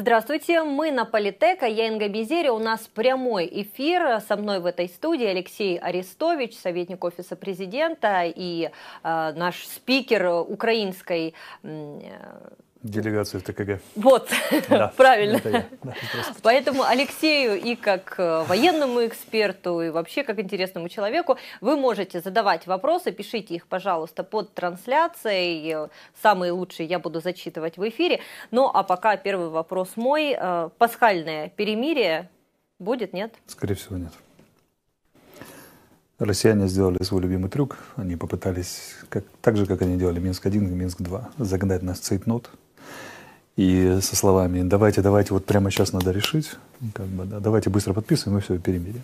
Здравствуйте, мы на Политека, я Инга Безерия, у нас прямой эфир, со мной в этой студии Алексей Арестович, советник Офиса Президента и э, наш спикер украинской э, Делегацию в ТКГ. Вот, да, правильно. Да, Поэтому Алексею и как э, военному эксперту, и вообще как интересному человеку, вы можете задавать вопросы, пишите их, пожалуйста, под трансляцией. Самые лучшие я буду зачитывать в эфире. Ну, а пока первый вопрос мой. Э, пасхальное перемирие будет, нет? Скорее всего, нет. Россияне сделали свой любимый трюк. Они попытались, как, так же, как они делали Минск-1 и Минск-2, загнать нас в цейтнот и со словами «давайте, давайте, вот прямо сейчас надо решить, как бы, да, давайте быстро подписываем и все, перемирие».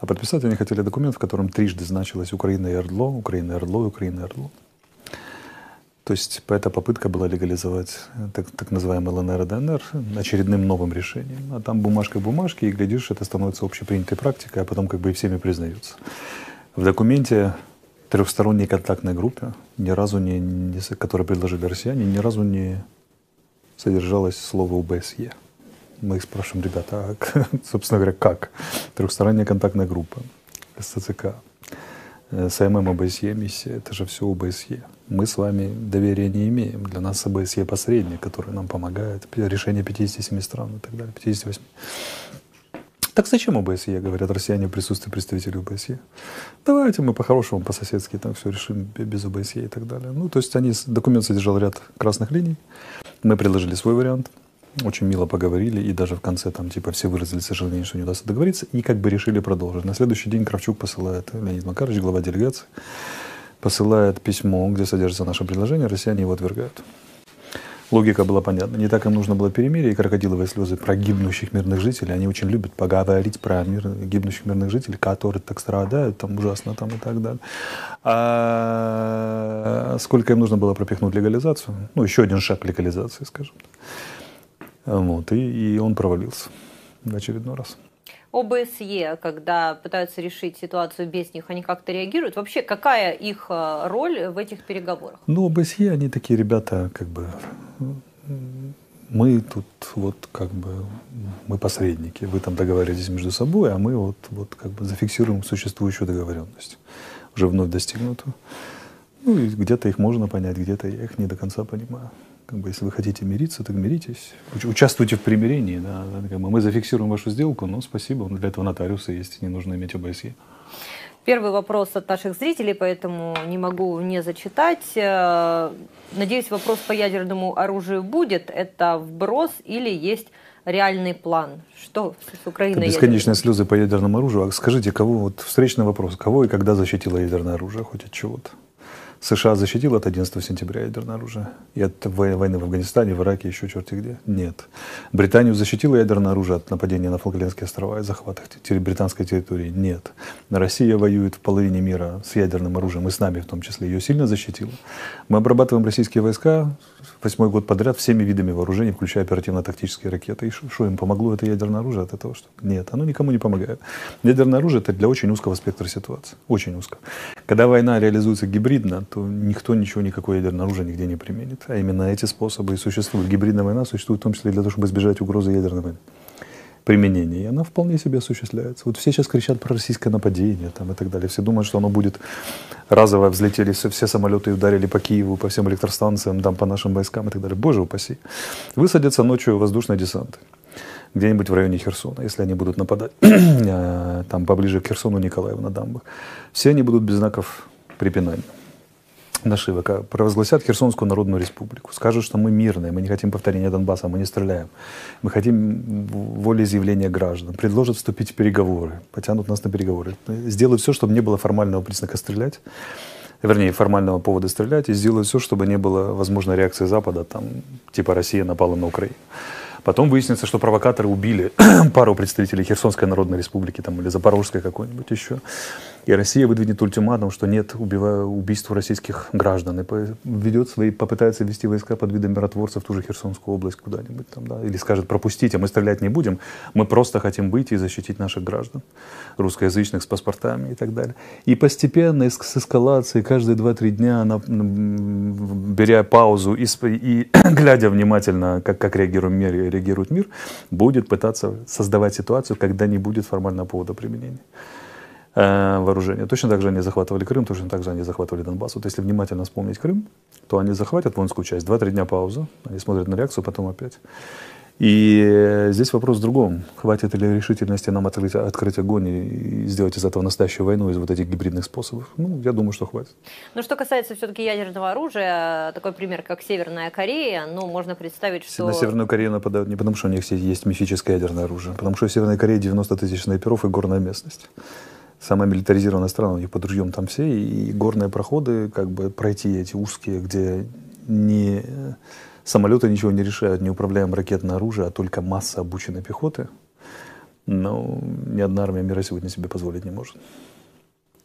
А подписать они хотели документ, в котором трижды значилось «Украина и Ордло», «Украина и Ордло», «Украина и Ордло». То есть эта попытка была легализовать так, так называемый ЛНР и ДНР очередным новым решением. А там бумажка бумажки, и глядишь, это становится общепринятой практикой, а потом как бы и всеми признаются. В документе трехсторонней контактной группе, ни разу не, не, которые предложили россияне, ни разу не содержалось слово ОБСЕ. Мы их спрашиваем, ребята, а, собственно говоря, как? Трехсторонняя контактная группа, СЦК, э, СММ ОБСЕ миссия, это же все ОБСЕ. Мы с вами доверия не имеем. Для нас ОБСЕ посредник, который нам помогает, решение 57 стран и так далее, 58. Так зачем ОБСЕ, говорят россияне в присутствии представителей ОБСЕ? Давайте мы по-хорошему, по-соседски там все решим без ОБСЕ и так далее. Ну, то есть они, документ содержал ряд красных линий. Мы предложили свой вариант. Очень мило поговорили, и даже в конце там типа все выразили сожаление, что не удастся договориться, и как бы решили продолжить. На следующий день Кравчук посылает, Леонид Макарович, глава делегации, посылает письмо, где содержится наше предложение, россияне его отвергают. Логика была понятна. Не так им нужно было перемирие и крокодиловые слезы про гибнущих мирных жителей. Они очень любят поговорить про мир, гибнущих мирных жителей, которые так страдают, там ужасно там и так далее. А сколько им нужно было пропихнуть легализацию? Ну, еще один шаг легализации, скажем Вот, и, и он провалился в очередной раз. ОБСЕ, когда пытаются решить ситуацию без них, они как-то реагируют? Вообще, какая их э, роль в этих переговорах? Ну, ОБСЕ, они такие ребята, как бы, мы тут вот как бы, мы посредники, вы там договариваетесь между собой, а мы вот, вот как бы зафиксируем существующую договоренность, уже вновь достигнутую. Ну, и где-то их можно понять, где-то я их не до конца понимаю как бы, если вы хотите мириться, так миритесь. Участвуйте в примирении. Да, мы зафиксируем вашу сделку, но спасибо, для этого нотариуса есть, не нужно иметь ОБСЕ. Первый вопрос от наших зрителей, поэтому не могу не зачитать. Э, надеюсь, вопрос по ядерному оружию будет. Это вброс или есть реальный план? Что с Украиной? Это бесконечные ядерным? слезы по ядерному оружию. А скажите, кого, вот встречный вопрос, кого и когда защитило ядерное оружие, хоть от чего-то? США защитил от 11 сентября ядерное оружие? И от войны в Афганистане, в Ираке, еще черти где? Нет. Британию защитила ядерное оружие от нападения на Фолклендские острова и захвата британской территории? Нет. Россия воюет в половине мира с ядерным оружием, и с нами в том числе. Ее сильно защитила. Мы обрабатываем российские войска восьмой год подряд всеми видами вооружений, включая оперативно-тактические ракеты. И что им помогло это ядерное оружие от этого? Что? Нет, оно никому не помогает. Ядерное оружие это для очень узкого спектра ситуации. Очень узкого. Когда война реализуется гибридно, то никто ничего, никакое ядерное оружие нигде не применит. А именно эти способы и существуют. Гибридная война существует в том числе для того, чтобы избежать угрозы ядерной войны применения, и она вполне себе осуществляется. Вот все сейчас кричат про российское нападение там, и так далее. Все думают, что оно будет разово взлетели все, все самолеты и ударили по Киеву, по всем электростанциям, там, по нашим войскам и так далее. Боже упаси. Высадятся ночью воздушные десанты где-нибудь в районе Херсона, если они будут нападать э, там поближе к Херсону, Николаеву на дамбах. Все они будут без знаков препинания нашивок, провозгласят Херсонскую Народную Республику, скажут, что мы мирные, мы не хотим повторения Донбасса, мы не стреляем, мы хотим волеизъявления граждан, предложат вступить в переговоры, потянут нас на переговоры, сделают все, чтобы не было формального признака стрелять, вернее, формального повода стрелять, и сделают все, чтобы не было возможной реакции Запада, там, типа Россия напала на Украину. Потом выяснится, что провокаторы убили пару представителей Херсонской Народной Республики там, или Запорожской какой-нибудь еще. И Россия выдвинет ультиматум, что нет убийств российских граждан. И ведет свои, попытается ввести войска под видом миротворцев в ту же Херсонскую область куда-нибудь там, да, или скажет, пропустите, мы стрелять не будем, мы просто хотим выйти и защитить наших граждан, русскоязычных с паспортами и так далее. И постепенно с эскалацией каждые 2-3 дня, она, беря паузу и, и глядя внимательно, как, как реагируем мир, реагирует мир, будет пытаться создавать ситуацию, когда не будет формального повода применения вооружения. Точно так же они захватывали Крым, точно так же они захватывали Донбасс. Вот если внимательно вспомнить Крым, то они захватят воинскую часть, 2-3 дня пауза, они смотрят на реакцию, потом опять. И здесь вопрос в другом. Хватит ли решительности нам открыть, открыть огонь и сделать из этого настоящую войну, из вот этих гибридных способов? Ну, я думаю, что хватит. Но что касается все-таки ядерного оружия, такой пример, как Северная Корея, ну, можно представить, что... На Северную Корею нападают не потому, что у них есть мифическое ядерное оружие, а потому что в Северной Корее 90 тысяч снайперов и горная местность самая милитаризированная страна, у них под ружьем там все, и горные проходы, как бы пройти эти узкие, где не Самолеты ничего не решают, не управляем ракетное оружие, а только масса обученной пехоты. Но ни одна армия мира сегодня себе позволить не может.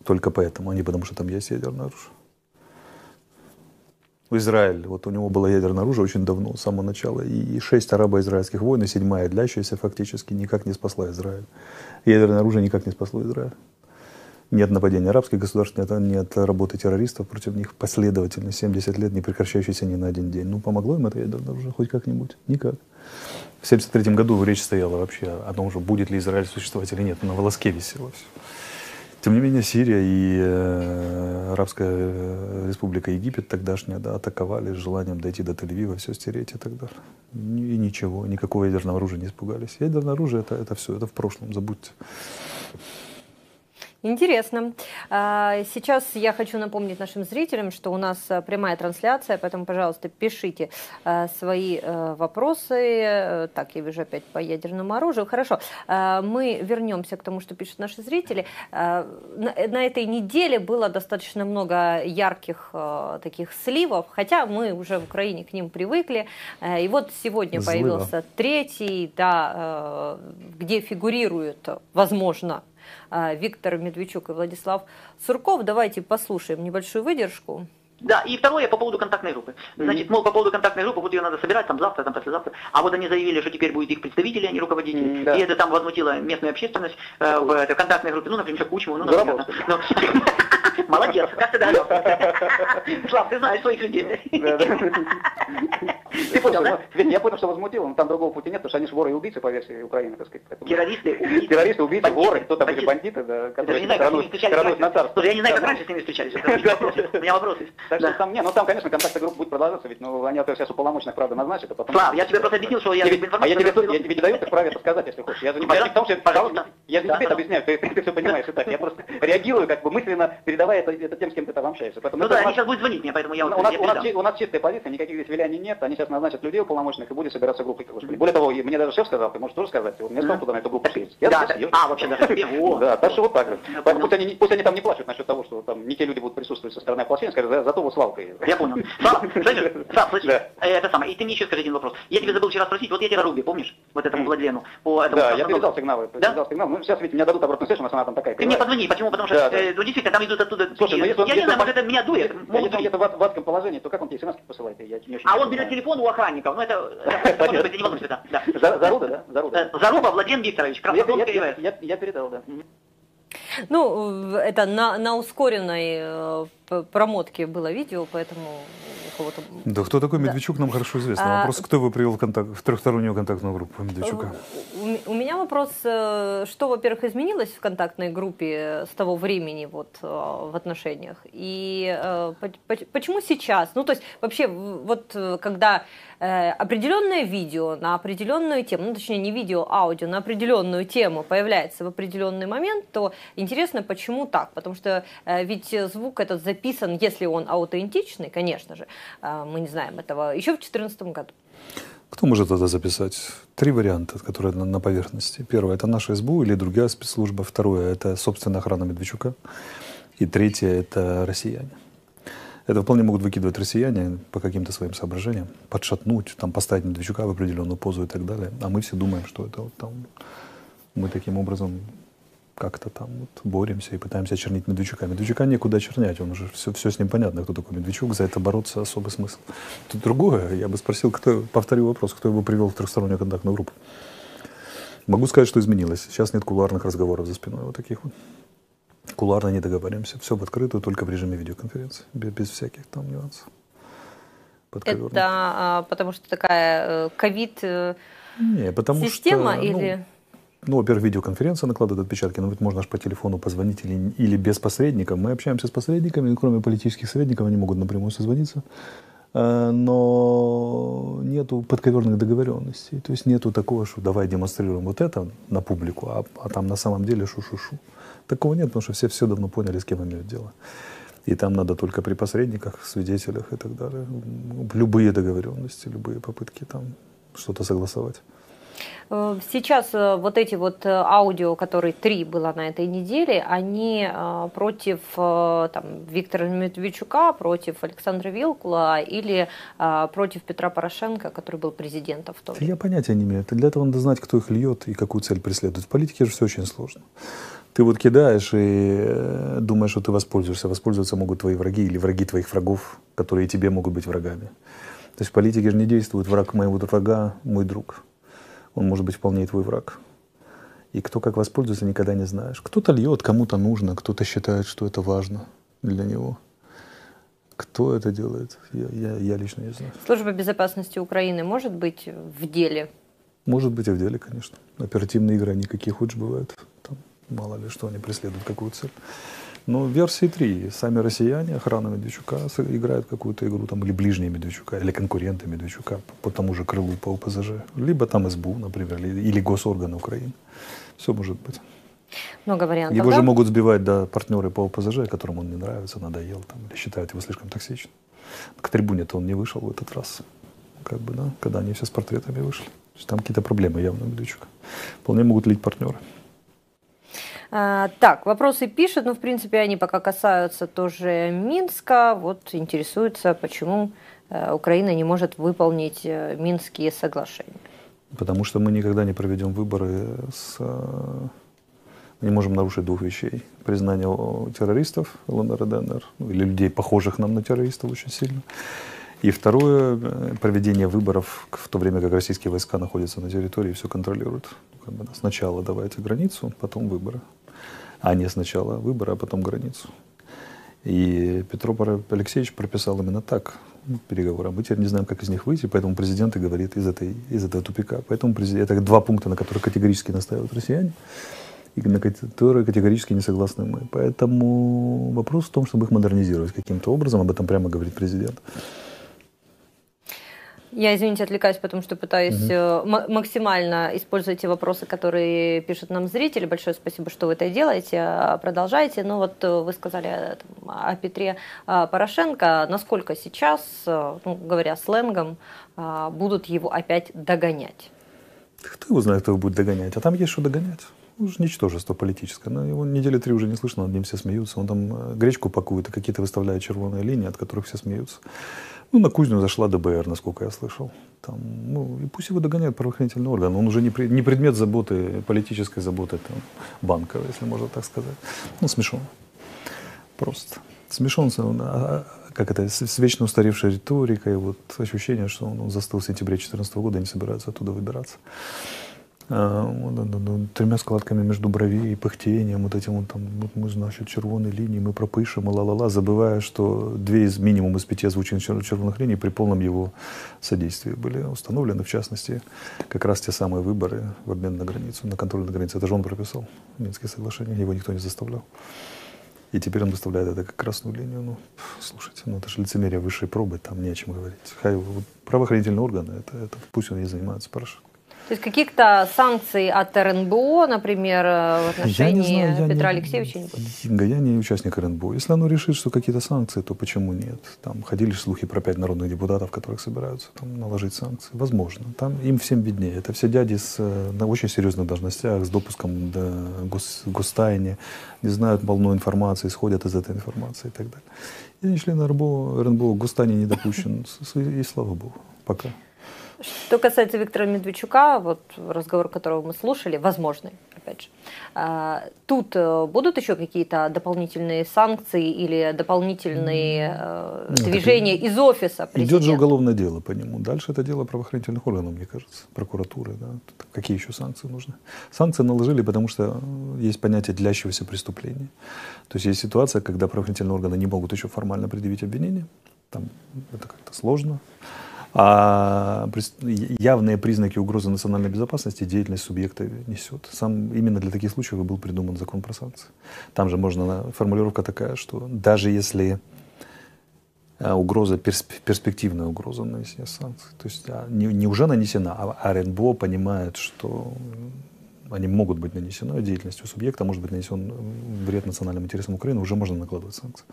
Только поэтому, а не потому, что там есть ядерное оружие. Израиль, вот у него было ядерное оружие очень давно, с самого начала. И шесть арабо-израильских войн, и седьмая, длящаяся фактически, никак не спасла Израиль. Ядерное оружие никак не спасло Израиль. Нет нападения арабских государств, нет, нет работы террористов против них последовательно, 70 лет, не прекращающейся ни на один день. Ну, помогло им это ядерное оружие хоть как-нибудь? Никак. В 1973 году речь стояла вообще о том, что будет ли Израиль существовать или нет. На волоске висело все. Тем не менее, Сирия и э, Арабская республика Египет тогдашняя да, атаковали с желанием дойти до Тель-Авива, все стереть и так далее. И ничего, никакого ядерного оружия не испугались. Ядерное оружие это, это все, это в прошлом, забудьте. Интересно. А, сейчас я хочу напомнить нашим зрителям, что у нас а, прямая трансляция, поэтому, пожалуйста, пишите а, свои вопросы. Так, я вижу опять по ядерному оружию. Хорошо, мы вернемся к тому, что пишут наши зрители. На этой неделе было достаточно много ярких таких сливов, хотя мы уже в Украине к ним привыкли. И вот сегодня Злыва. появился третий, да, где фигурирует, возможно, а, Виктор Медведчук и Владислав Сурков. Давайте послушаем небольшую выдержку. Да, и второе по поводу контактной группы. Значит, мол, по поводу контактной группы, вот ее надо собирать там завтра, там послезавтра. А вот они заявили, что теперь будет их представители, а не руководители. Да. И это там возмутило местную общественность э, в этой контактной группе. Ну, например, Кучму, ну, например. Ну, молодец, как ты далек. Слав, ты знаешь своих людей. Ты понял, да? Я понял, что возмутило, но там другого пути нет, потому что они же воры и убийцы по версии Украины, так сказать. Террористы, убийцы. Террористы, убийцы, воры, кто там были бандиты, да, которые коронуют на царство. Слушай, я не знаю, как раньше с ними встречались. У меня вопрос есть. Так что там, не, ну там, конечно, контактная группа будет продолжаться, ведь ну, они сейчас уполномоченных, правда, назначат, а потом... Слав, я тебе просто объяснил, что я... А я тебе даю вправе это сказать, если хочешь. Я же не потому что, пожалуйста, я же не тебе это объясняю, ты все понимаешь и так. Я просто реагирую, как бы мысленно передавая это тем, с кем ты там общаешься. Ну да, они сейчас будут звонить мне, поэтому я... У нас чистая позиция, никаких здесь виляний нет, они сейчас назначат людей уполномоченных и будет собираться группой. Более того, мне даже шеф сказал, ты можешь тоже сказать, у меня сказал, куда на эту группу съесть. Да, а, вообще даже Да, так что вот так. Пусть они, пусть они там не плачут насчет того, что там не те люди будут присутствовать со стороны ополчения, скажут, зато вот Славка. Я понял. Слава, слышишь, Слав, слышишь. Э, это самое, и ты мне еще скажи один вопрос. Я тебе забыл вчера спросить, вот я тебе Руби, помнишь, вот этому Владлену, по этому Да, я передал сигналы, передал сигнал. Ну, сейчас ведь мне дадут обратную связь, у нас она там такая. Ты мне позвони, почему? Потому что, э, ну, действительно, там идут оттуда... Слушай, ну, я не знаю, может, это меня дует. Если он где-то в адском положении, то как он тебе смс посылает? Я А он берет телефон у охранников, ну, это, может быть, не волнуйся, да. Заруда, да? Заруда. Э, Заруба Владимир Викторович, Краснодонский Я передал, да. Ну, это на, на ускоренной э, промотке было видео, поэтому у кого-то... Да кто такой Медведчук, да. нам хорошо известно. А... Вопрос, кто его привел в, контакт, в трехстороннюю контактную группу Медведчука? У, у меня вопрос, э, что, во-первых, изменилось в контактной группе с того времени вот, э, в отношениях? И почему сейчас? Ну, то есть, вообще, вот когда определенное видео на определенную тему, ну, точнее, не видео, а аудио на определенную тему появляется в определенный момент, то интересно, почему так? Потому что ведь звук этот записан, если он аутентичный, конечно же, э, мы не знаем этого, еще в 2014 году. Кто может это записать? Три варианта, которые на, на поверхности. Первое – это наша СБУ или другая спецслужба. Второе – это собственная охрана Медведчука. И третье – это россияне. Это вполне могут выкидывать россияне по каким-то своим соображениям, подшатнуть, там, поставить Медведчука в определенную позу и так далее. А мы все думаем, что это вот там мы таким образом как-то там вот боремся и пытаемся очернить Медведчука. Медведчука некуда очернять, он уже все, все с ним понятно, кто такой Медведчук, за это бороться особый смысл. Тут другое, я бы спросил, кто, повторю вопрос, кто его привел в трехстороннюю контактную группу. Могу сказать, что изменилось. Сейчас нет кулуарных разговоров за спиной вот таких вот. Кулуарно не договоримся. Все в открытую, только в режиме видеоконференции, без, без всяких там нюансов. Это а, потому что такая э, ковид... Э, Не, потому Система что, или... Ну, ну, во-первых, видеоконференция накладывает отпечатки, но ведь можно же по телефону позвонить или, или без посредников. Мы общаемся с посредниками, кроме политических советников, они могут напрямую созвониться. Э, но нету подковерных договоренностей. То есть нету такого, что давай демонстрируем вот это на публику, а, а там на самом деле шу-шу-шу. Такого нет, потому что все все давно поняли, с кем имеют дело. И там надо только при посредниках, свидетелях и так далее. Любые договоренности, любые попытки там что-то согласовать. Э, сейчас э, вот эти вот э, аудио, которые три было на этой неделе, они против там, Виктора Медведчука, против Александра Вилкула или против Петра Порошенко, который был президентом в то время? Я понятия не имею. Для этого надо знать, кто их льет и какую цель преследует. В политике же все очень сложно. Ты вот кидаешь и думаешь, что ты воспользуешься. Воспользоваться могут твои враги или враги твоих врагов, которые тебе могут быть врагами. То есть в политике же не действует враг моего врага, мой друг он может быть вполне и твой враг. И кто как воспользуется, никогда не знаешь. Кто-то льет, кому-то нужно, кто-то считает, что это важно для него. Кто это делает, я, я, я лично не знаю. Служба безопасности Украины может быть в деле? Может быть и в деле, конечно. Оперативные игры, они какие хочешь бывают. Там мало ли что они преследуют, какую цель. Но в версии 3 сами россияне, охрана Медведчука, играют какую-то игру, там, или ближние Медведчука, или конкуренты Медведчука по, тому же крылу по ОПЗЖ. Либо там СБУ, например, или, или госорганы Украины. Все может быть. Много вариантов, Его да? же могут сбивать да, партнеры по ОПЗЖ, которым он не нравится, надоел, там, или считают его слишком токсичным. К трибуне-то он не вышел в этот раз, как бы, да, когда они все с портретами вышли. То есть там какие-то проблемы явно у Медведчука. Вполне могут лить партнеры. А, так, вопросы пишут, но в принципе они пока касаются тоже Минска. Вот интересуется, почему э, Украина не может выполнить э, Минские соглашения. Потому что мы никогда не проведем выборы с... Э, мы не можем нарушить двух вещей. Признание террористов ЛНР и ДНР, ну, или людей, похожих нам на террористов очень сильно. И второе, проведение выборов в то время, как российские войска находятся на территории и все контролируют. Бы, сначала давайте границу, потом выборы а не сначала выборы, а потом границу. И Петро Алексеевич прописал именно так переговоры. Мы теперь не знаем, как из них выйти, поэтому президент и говорит из, этой, из этого тупика. Поэтому президент, это два пункта, на которых категорически настаивают россияне, и на которые категорически не согласны мы. Поэтому вопрос в том, чтобы их модернизировать каким-то образом, об этом прямо говорит президент. Я, извините, отвлекаюсь, потому что пытаюсь угу. максимально использовать те вопросы, которые пишут нам зрители. Большое спасибо, что вы это делаете. А, продолжайте. Ну вот э, вы сказали э, о Петре Порошенко. Насколько сейчас, ну, говоря сленгом, будут его опять догонять? Кто его знает, кто его будет догонять? А там есть что догонять. Уже ничтожество политическое. Но его недели три уже не слышно, над ним все смеются. Он там гречку пакует и какие-то выставляет червоные линии, от которых все смеются. Ну, на кузню зашла ДБР, насколько я слышал. Там, ну, и пусть его догоняют правоохранительные органы. Он уже не, при, не предмет заботы, политической заботы там, банка, если можно так сказать. Ну, смешон. Просто. Смешон, он, а, а, как это, с, с вечно устаревшей риторикой, вот ощущение, что он застыл в сентябре 2014 года и не собирается оттуда выбираться. А, тремя складками между бровей и пыхтением, вот этим вот там, вот мы, значит, червоные линии, мы пропишем, ла-ла-ла, забывая, что две из минимум из пяти озвученных червоных линий при полном его содействии были установлены, в частности, как раз те самые выборы в обмен на границу, на контроль на границе. Это же он прописал Минские соглашения, его никто не заставлял. И теперь он выставляет это как красную линию. Ну, слушайте, ну это же лицемерие высшей пробы, там не о чем говорить. Хай, правоохранительные органы, это, это пусть он и занимается, Порошенко. То есть каких-то санкций от РНБО, например, в отношении я не знаю, Петра не, Алексеевича? Я не участник РНБО. Если оно решит, что какие-то санкции, то почему нет? Там ходили слухи про пять народных депутатов, которых собираются там, наложить санкции. Возможно. Там им всем виднее. Это все дяди с, э, на очень серьезных должностях, с допуском до гос, гостайни, не знают полную информации, исходят из этой информации и так далее. Я не член РНБО, РНБО гостайни не допущен. И слава богу. Пока. Что касается Виктора Медведчука, вот разговор, которого мы слушали, возможный, опять же, а, тут э, будут еще какие-то дополнительные санкции или дополнительные э, ну, движения из офиса президента? Идет же уголовное дело по нему. Дальше это дело правоохранительных органов, мне кажется, прокуратуры. Да? Какие еще санкции нужны? Санкции наложили, потому что есть понятие длящегося преступления. То есть есть ситуация, когда правоохранительные органы не могут еще формально предъявить обвинение. Там это как-то сложно. А явные признаки угрозы национальной безопасности деятельность субъекта несет. Сам именно для таких случаев и был придуман закон про санкции. Там же можно, формулировка такая, что даже если а, угроза, перспективная угроза нанесения санкций. То есть а, не, не уже нанесена, а РНБО понимает, что они могут быть нанесены, деятельностью субъекта может быть нанесен вред национальным интересам Украины, уже можно накладывать санкции.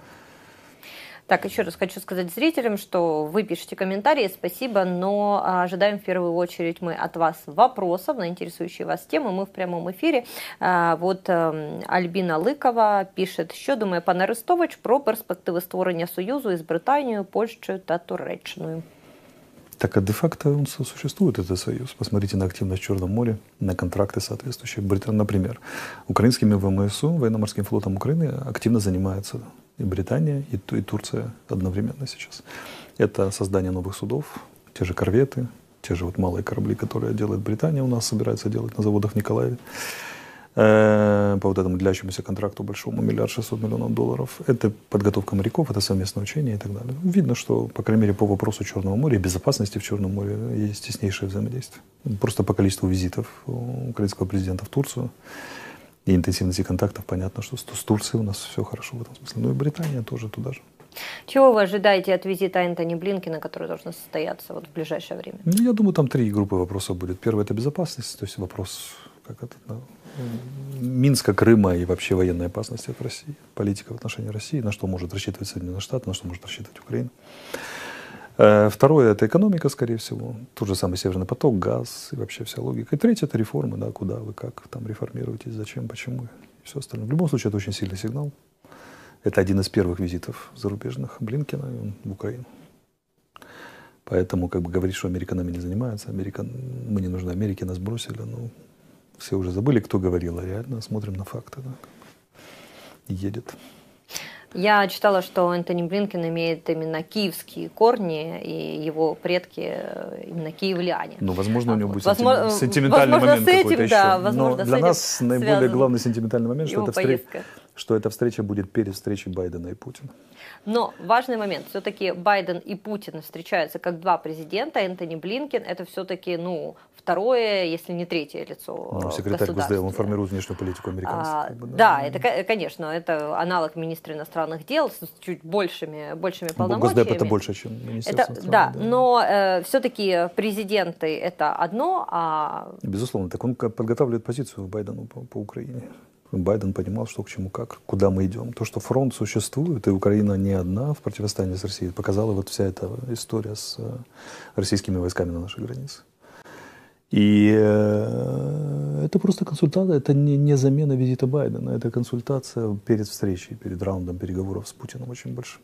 Так, еще раз хочу сказать зрителям, что вы пишете комментарии, спасибо, но ожидаем в первую очередь мы от вас вопросов на интересующие вас темы. Мы в прямом эфире. А, вот эм, Альбина Ликова пишет, що думає пан Арестович про перспективи створення Союзу із Британією, Польщею та Туреччиною. Так а де-факто он существует, этот союз. Посмотрите на активность в Черном море, на контракты соответствующие. Например, украинскими ВМСУ, военно-морским флотом Украины активно занимается и Британия, и, и Турция одновременно сейчас. Это создание новых судов, те же корветы, те же вот малые корабли, которые делает Британия, у нас собирается делать на заводах в Николаеве. Э, по вот этому длящемуся контракту большому, миллиард шестьсот миллионов долларов. Это подготовка моряков, это совместное учение и так далее. Видно, что, по крайней мере, по вопросу Черного моря, безопасности в Черном море есть теснейшее взаимодействие. Просто по количеству визитов украинского президента в Турцию и интенсивности контактов понятно, что с Турцией у нас все хорошо в этом смысле. Ну и Британия тоже туда же. Чего вы ожидаете от визита Энтони Блинкина, который должен состояться вот в ближайшее время? Ну, я думаю, там три группы вопросов будет. Первый – это безопасность, то есть вопрос как это, да, Минска, Крыма и вообще военной опасности от России, политика в отношении России, на что может рассчитывать Соединенные Штаты, на что может рассчитывать Украина. Э, второе – это экономика, скорее всего. Тот же самый Северный поток, газ и вообще вся логика. И третье – это реформы, да, куда вы, как там реформируетесь, зачем, почему и все остальное. В любом случае, это очень сильный сигнал. Это один из первых визитов зарубежных Блинкина в Украину. Поэтому, как бы говорить, что Америка нами не занимается, Америка, мы не нужны Америке, нас бросили, ну, все уже забыли, кто говорил, а реально смотрим на факты. Да, едет. Я читала, что Энтони Блинкен имеет именно киевские корни, и его предки э, именно киевляне. Ну, возможно, у него будет возможно, сентиментальный возможно, момент какой-то еще. Да, возможно, Но для нас наиболее главный сентиментальный момент, что, это встреч... что эта встреча будет перед встречей Байдена и Путина. Но важный момент, все-таки Байден и Путин встречаются как два президента, Энтони Блинкен это все-таки, ну, второе, если не третье лицо ну, Секретарь Госдепа, он формирует внешнюю политику американцев. А, как бы, да. да, это, конечно, это аналог министра иностранных дел с чуть большими, большими полномочиями. Госдеп это больше, чем министерство это, Да, да, но э, все-таки президенты это одно, а... Безусловно, так он подготавливает позицию Байдену по, по Украине. Байден понимал, что к чему, как, куда мы идем. То, что фронт существует, и Украина не одна в противостоянии с Россией, показала вот вся эта история с э, российскими войсками на нашей границе. И э, это просто консультация, это не, не замена визита Байдена, это консультация перед встречей, перед раундом переговоров с Путиным очень большим.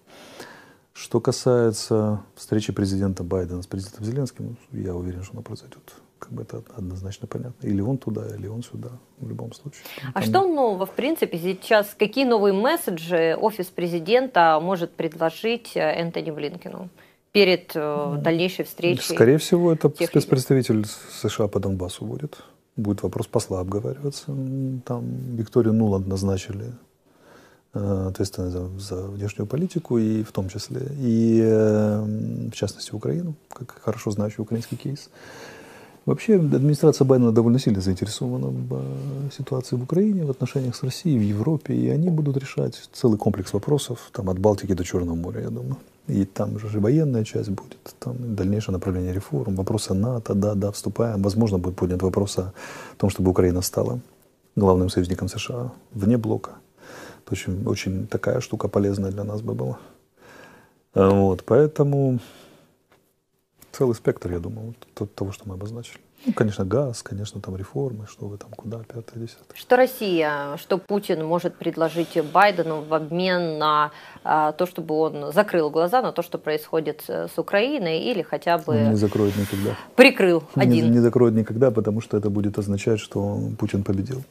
Что касается встречи президента Байдена с президентом Зеленским, я уверен, что она произойдет. Как бы это однозначно понятно. Или он туда, или он сюда, в любом случае. А Там... что нового, в принципе, сейчас? Какие новые месседжи офис президента может предложить э, Энтони Блинкину? Перед э, дальнейшей встречей? Скорее всего, это тех спецпредставитель США по Донбассу будет. Будет вопрос посла обговариваться. Там Викторию Нуланд назначили э, ответственной за, за внешнюю политику, и в том числе, и э, в частности Украину, как хорошо знающий украинский кейс. Вообще администрация Байдена довольно сильно заинтересована в ситуации в Украине, в отношениях с Россией, в Европе, и они будут решать целый комплекс вопросов, там от Балтики до Черного моря, я думаю. И там же военная часть будет, там дальнейшее направление реформ, вопросы НАТО, да, да, вступаем. Возможно, будет поднят вопрос о том, чтобы Украина стала главным союзником США вне блока. Это очень, очень такая штука полезная для нас бы была. Вот, поэтому целый спектр, я думаю, того, что мы обозначили. Ну, конечно, газ, конечно, там реформы, что вы там, куда, пятое, десятое. Что Россия, что Путин может предложить Байдену в обмен на а, то, чтобы он закрыл глаза на то, что происходит с Украиной, или хотя бы... Он не закроет никогда. Прикрыл один. Не, не закроет никогда, потому что это будет означать, что Путин победил.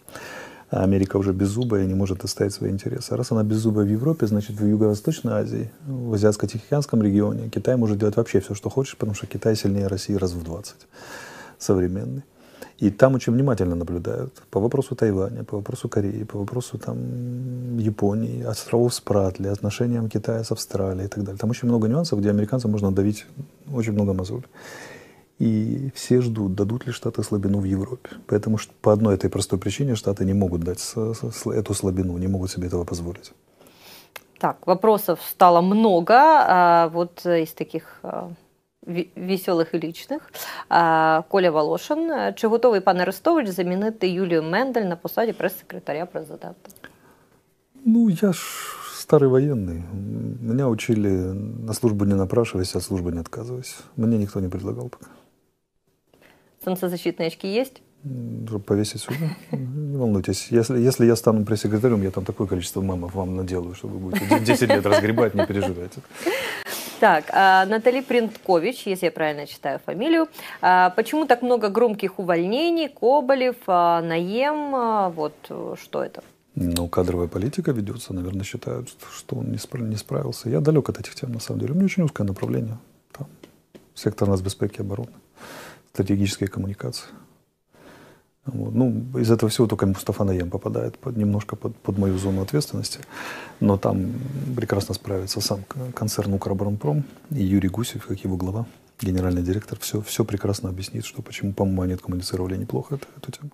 А Америка уже беззубая и не может оставить свои интересы. А раз она беззубая в Европе, значит в Юго-Восточной Азии, в Азиатско-Тихоокеанском регионе Китай может делать вообще все, что хочет, потому что Китай сильнее России раз в 20 современный. И там очень внимательно наблюдают по вопросу Тайваня, по вопросу Кореи, по вопросу там, Японии, островов Спратли, отношениям Китая с Австралией и так далее. Там очень много нюансов, где американцам можно давить очень много мозолей. И все ждут, дадут ли Штаты слабину в Европе. Поэтому по одной этой простой причине Штаты не могут дать эту слабину, не могут себе этого позволить. Так, вопросов стало много. А, вот из таких а, веселих і лічних. Коля Волошин. Чи готовий пан Арестович замінити Юлію Мендель на посаді прес-секретаря президента? Ну, я ж старый военный. Меня учили на службу не напрашивайся, от службы не отказывайся. Мне никто не предлагал пока. Солнцезащитные очки есть? Чтобы повесить сюда. Не волнуйтесь. Если, если я стану пресс-секретарем, я там такое количество мамов вам наделаю, что вы будете 10 лет разгребать, не переживайте. Так, а, Натали Принткович, если я правильно читаю фамилию. А, почему так много громких увольнений? Коболев, а, Наем, вот что это? Ну, кадровая политика ведется, наверное, считают, что он не, спра- не справился. Я далек от этих тем, на самом деле. У меня очень узкое направление. Там, сектор нацбезпеки и обороны, стратегические коммуникации. Вот. Ну, из этого всего только Мустафа Наем попадает под, немножко под, под мою зону ответственности. Но там прекрасно справится сам концерн «Укроборонпром» и Юрий Гусев, как его глава, генеральный директор, все, все прекрасно объяснит, что почему, по-моему, они откоммуницировали неплохо эту, эту тему.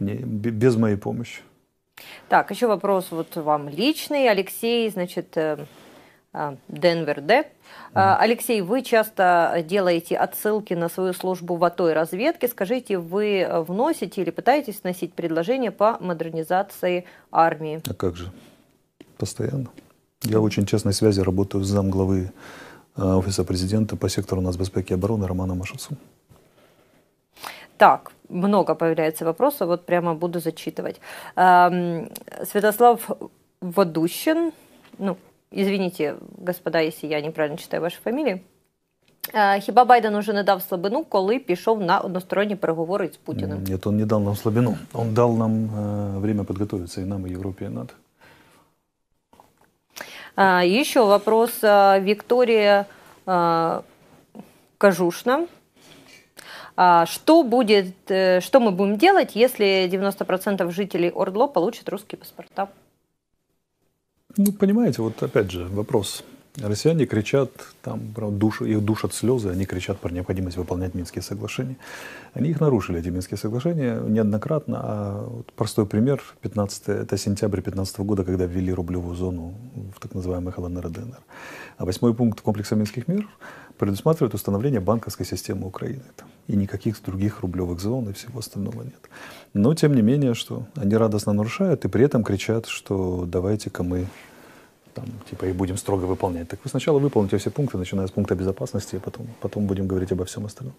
Не, без моей помощи. Так, еще вопрос вот вам личный. Алексей, значит, э, Денвер Д. А, Алексей, вы часто делаете отсылки на свою службу в АТО и разведке. Скажите, вы вносите или пытаетесь вносить предложения по модернизации армии? А как же? Постоянно. Я в очень честной связи работаю с замглавы а, Офиса президента по сектору нацбезпеки и обороны Романом Машевцем. Так, много появляется вопросов, вот прямо буду зачитывать. Святослав Водущин, ну, Извините, господа, если я неправильно читаю ваші фамілії. Хіба Байден уже не дав слабину, коли пішов на односторонні переговори з Путіним? Нет, он не дал нам слабину. Он дал нам э, время подготовиться и нам, и Европе, и НАТО. А, еще вопрос. Виктория а, Кожушна. А, что, будет, э, что мы будем делать, если 90% жителей Ордло получат русские паспорта? Ну, понимаете, вот опять же вопрос. Россияне кричат, там, душ, их душат слезы, они кричат про необходимость выполнять Минские соглашения. Они их нарушили, эти Минские соглашения, неоднократно. А вот простой пример, 15, это сентябрь 2015 года, когда ввели рублевую зону в так называемых ЛНР и ДНР. А восьмой пункт комплекса Минских мер предусматривает установление банковской системы Украины. И никаких других рублевых зон и всего остального нет. Но, тем не менее, что они радостно нарушают и при этом кричат, что давайте-ка мы там, типа, и будем строго выполнять. Так вы сначала выполните все пункты, начиная с пункта безопасности, а потом, потом будем говорить обо всем остальном.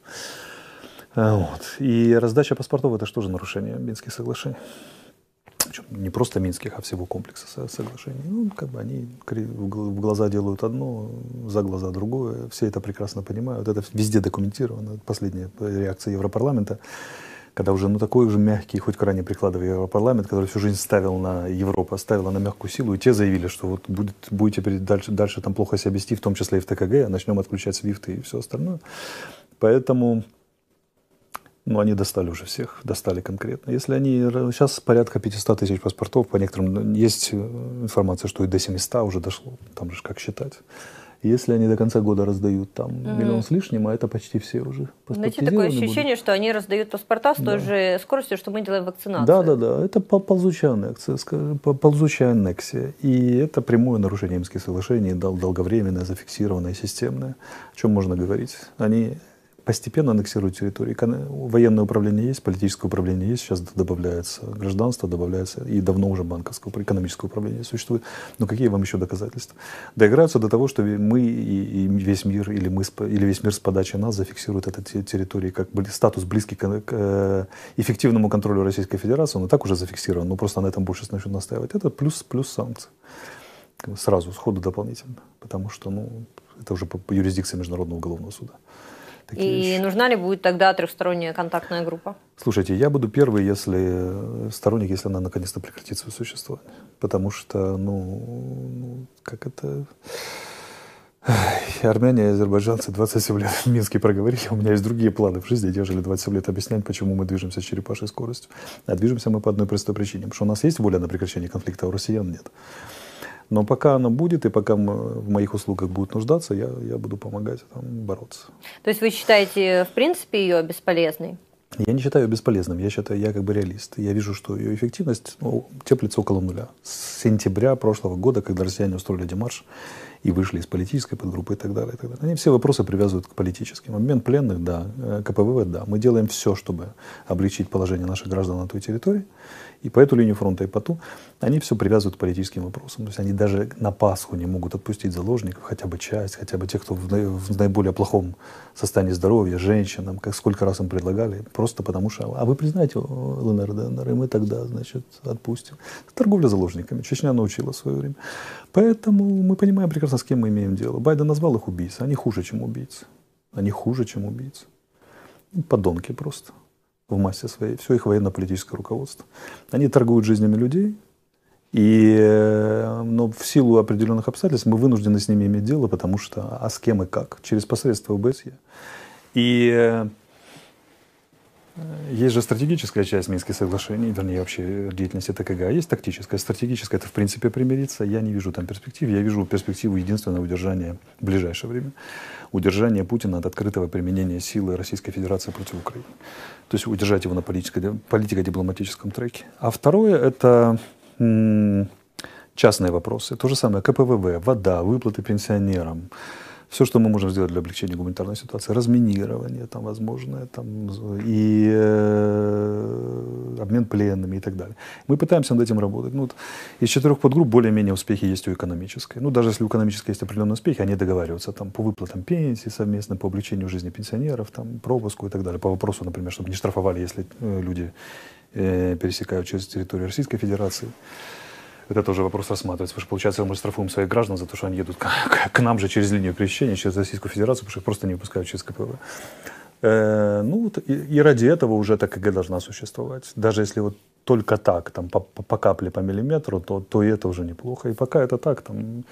А, вот. И раздача паспортов – это же нарушение Минских соглашений? Причем не просто Минских, а всего комплекса соглашений. Ну, как бы они в глаза делают одно, за глаза другое. Все это прекрасно понимают. Это везде документировано. Последняя реакция Европарламента когда уже ну, такой уже мягкий, хоть крайне прикладывая Европарламент, который всю жизнь ставил на Европу, ставила на мягкую силу, и те заявили, что вот будет, будете дальше, дальше там плохо себя вести, в том числе и в ТКГ, начнем отключать свифты и все остальное. Поэтому ну, они достали уже всех, достали конкретно. Если они... Сейчас порядка 500 тысяч паспортов, по некоторым... Есть информация, что и до 700 уже дошло. Там же как считать. Если они до конца года раздают там mm-hmm. миллион с лишним, а это почти все уже Знаете, такое ощущение, будут. что они раздают паспорта с той да. же скоростью, что мы делаем вакцинацию. Да, да, да. Это ползучая аннексия, ползучая аннексия. И это прямое нарушение Минских соглашений, долговременное, зафиксированное, системное. О чем можно говорить? Они постепенно аннексируют территорию. Военное управление есть, политическое управление есть, сейчас добавляется гражданство, добавляется и давно уже банковское, экономическое управление существует. Но какие вам еще доказательства? Доиграются до того, что мы и, весь мир, или, мы, или весь мир с подачи нас зафиксирует эту территорию как статус близкий к, к э, эффективному контролю Российской Федерации, он и так уже зафиксирован, но просто на этом больше начнут настаивать. Это плюс, плюс санкции. Сразу, сходу дополнительно. Потому что ну, это уже по юрисдикции Международного уголовного суда. Такие и вещи. нужна ли будет тогда трехсторонняя контактная группа? Слушайте, я буду первый, если сторонник, если она наконец-то прекратит свое существование. Потому что, ну, ну как это... Армяне и азербайджанцы 27 лет в Минске проговорили. У меня есть другие планы в жизни, держали 27 лет объяснять, почему мы движемся с черепашей скоростью. А движемся мы по одной простой причине. Потому что у нас есть воля на прекращение конфликта, а у россиян нет. Но пока оно будет, и пока в моих услугах будут нуждаться, я, я буду помогать там, бороться. То есть вы считаете, в принципе, ее бесполезной? Я не считаю ее бесполезным, я считаю, я как бы реалист. Я вижу, что ее эффективность ну, теплится около нуля. С сентября прошлого года, когда россияне устроили демарш, и вышли из политической подгруппы и так далее. И так далее. Они все вопросы привязывают к политическим. Обмен пленных, да. Э, КПВВ, да. Мы делаем все, чтобы облегчить положение наших граждан на той территории. И по эту линию фронта, и по ту, они все привязывают к политическим вопросам. То есть они даже на Пасху не могут отпустить заложников, хотя бы часть, хотя бы тех, кто в, в наиболее плохом состоянии здоровья, женщинам, как сколько раз им предлагали, просто потому что, а вы признаете ЛНР, ДНР, и мы тогда, значит, отпустим. Торговля заложниками. Чечня научила в свое время. Поэтому мы понимаем прекрасно, с кем мы имеем дело. Байден назвал их убийцы. Они хуже, чем убийцы. Они хуже, чем убийцы. Подонки просто в массе своей, все их военно-политическое руководство. Они торгуют жизнями людей, и, э, но в силу определенных обстоятельств мы вынуждены с ними иметь дело, потому что а с кем и как? Через посредство ОБСЕ. И э, есть же стратегическая часть Минских соглашений, вернее, вообще деятельности ТКГ, есть тактическая. Стратегическая – это, в принципе, примириться. Я не вижу там перспектив. Я вижу перспективу единственного удержания в ближайшее время. Удержания Путина от открытого применения силы Российской Федерации против Украины. То есть удержать его на политико-дипломатическом треке. А второе – это частные вопросы. То же самое КПВВ, вода, выплаты пенсионерам, все, что мы можем сделать для облегчения гуманитарной ситуации, разминирование там возможное, там, и э, обмен пленными и так далее. Мы пытаемся над этим работать. Ну, вот, из четырех подгрупп более-менее успехи есть у экономической. Ну, даже если у экономической есть определенные успехи, они договариваются там, по выплатам пенсии совместно, по облегчению жизни пенсионеров, там, пропуску и так далее. По вопросу, например, чтобы не штрафовали, если э, люди э, пересекают через территорию Российской Федерации это тоже вопрос рассматривается. Потому что, получается, мы штрафуем своих граждан за то, что они едут к, к нам же через линию пересечения, через Российскую Федерацию, потому что их просто не выпускают через КПВ. Э, ну, и, и ради этого уже ТКГ должна существовать. Даже если вот только так, там, по, по капле, по миллиметру, то, то и это уже неплохо. И пока это так, там,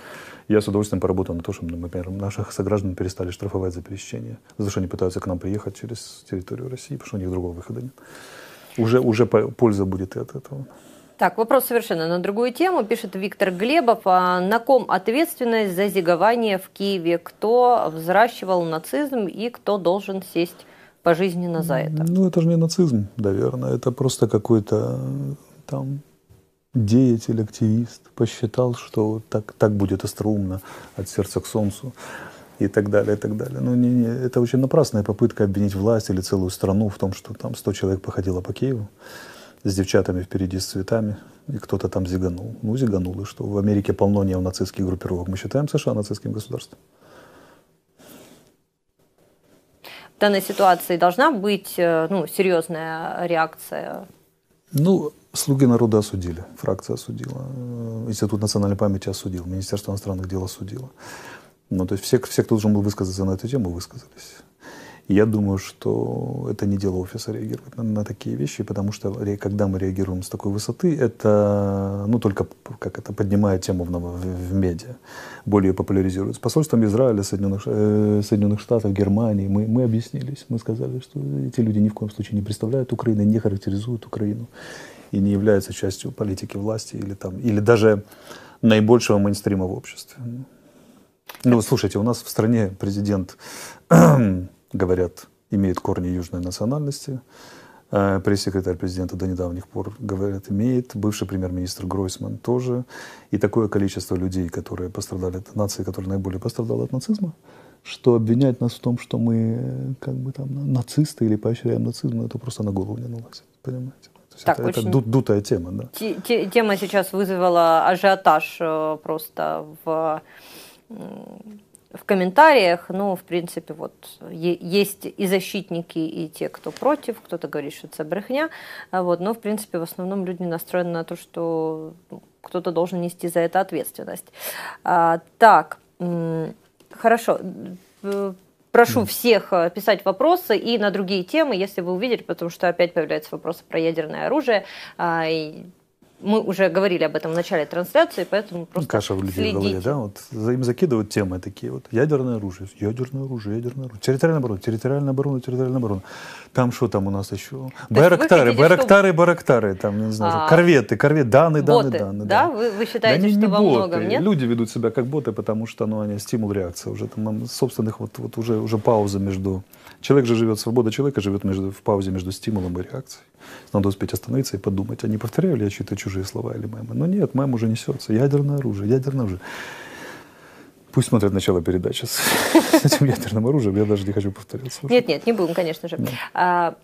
я с удовольствием поработал на то, чтобы, например, наших сограждан перестали штрафовать за пересечение, за то, что они пытаются к нам приехать через территорию России, потому что у них другого выхода нет. Уже, уже польза будет и от этого. Так, вопрос совершенно на другую тему. Пишет Виктор Глебов. А на ком ответственность за зигование в Киеве? Кто взращивал нацизм и кто должен сесть пожизненно за это? Ну, это же не нацизм, наверное. Это просто какой-то там деятель, активист посчитал, что так, так будет остроумно от сердца к солнцу и так далее, и так далее. Ну, не, не, это очень напрасная попытка обвинить власть или целую страну в том, что там 100 человек походило по Киеву с девчатами впереди, с цветами, и кто-то там зиганул. Ну, зиганул, и что? В Америке полно неонацистских группировок. Мы считаем США нацистским государством. В данной ситуации должна быть э, ну, серьезная реакция? Ну, слуги народа осудили, фракция осудила, э, Институт национальной памяти осудил, Министерство иностранных дел осудило. Ну, то есть все, все, кто должен был высказаться на эту тему, высказались. Я думаю, что это не дело офиса реагировать на, на такие вещи, потому что когда мы реагируем с такой высоты, это ну, только как это поднимает тему в, в, в медиа, более популяризирует. С посольством Израиля, Соединенных, э, Соединенных Штатов, Германии мы, мы объяснились, мы сказали, что эти люди ни в коем случае не представляют Украину, не характеризуют Украину и не являются частью политики власти или, там, или даже наибольшего мейнстрима в обществе. Ну, слушайте, у нас в стране президент говорят, имеет корни южной национальности. Э, пресс-секретарь президента до недавних пор, говорят, имеет. Бывший премьер-министр Гройсман тоже. И такое количество людей, которые пострадали от нации, которые наиболее пострадали от нацизма, что обвинять нас в том, что мы как бы там нацисты или поощряем нацизм, это просто на голову не налазит. Понимаете? Так, это, очень... это дутая тема, да. Тема сейчас вызвала ажиотаж э, просто в в комментариях, ну, в принципе, вот есть и защитники, и те, кто против, кто-то говорит, что это брехня, а вот, но, в принципе, в основном люди настроены на то, что ну, кто-то должен нести за это ответственность. А, так, хорошо, прошу всех э, писать вопросы и на другие темы, если вы увидели, потому что опять появляются вопросы про ядерное оружие, а, мы уже говорили об этом в начале трансляции, поэтому просто Каша в людей в голове, да? Вот им закидывают темы такие вот. Ядерное оружие, ядерное оружие, ядерное оружие. Территориальная оборона, территориальная оборона, территориальная оборона. Там что там у нас еще? Байрактары, хотите, байрактары, байрактары, там, не знаю, А, корветы, корветы, даны, даны, Боты, даны. да? Вы, вы считаете, Да не, что не во боты. многом, нет? Люди ведут себя как боты, потому что ну, они стимул реакция уже там собственных вот, вот уже, уже пауза между... Человек же живет, свобода человека живет между, в паузе между стимулом и реакцией. Надо успеть остановиться и подумать, а не повторяю ли я чьи-то чужие слова или мемы. Но нет, мем уже несется. Ядерное оружие, ядерное оружие. Пусть смотрят начало передачи с, с этим ядерным оружием, я даже не хочу повторяться. Нет, нет, не будем, конечно же. А,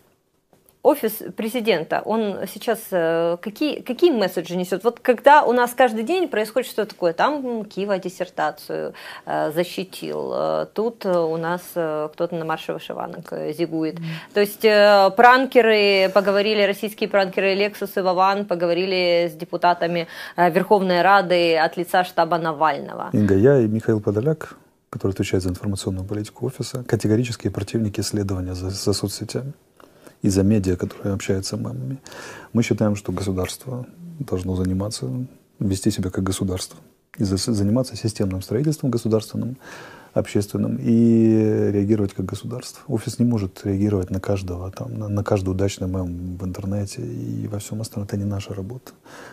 офис президента, он сейчас э, какие, какие месседжи несет? Вот когда у нас каждый день происходит что-то такое, там м, Киева диссертацию э, защитил, э, тут у нас кто-то на марше вышиванок зигует. То есть пранкеры, поговорили, российские пранкеры Лексус и Вован поговорили с депутатами Верховной Рады от лица штаба Навального. Инга, я и Михаил Подоляк, который отвечает за информационную политику офиса, категорические противники исследования за, за соцсетями и за медиа, которые общаются мемами. Мы считаем, что государство должно заниматься, вести себя как государство и за- заниматься системным строительством государственным, общественным и реагировать как государство. Офис не может реагировать на каждого, там, на, на каждый удачный мем в интернете и во всем остальном. Это не наша работа.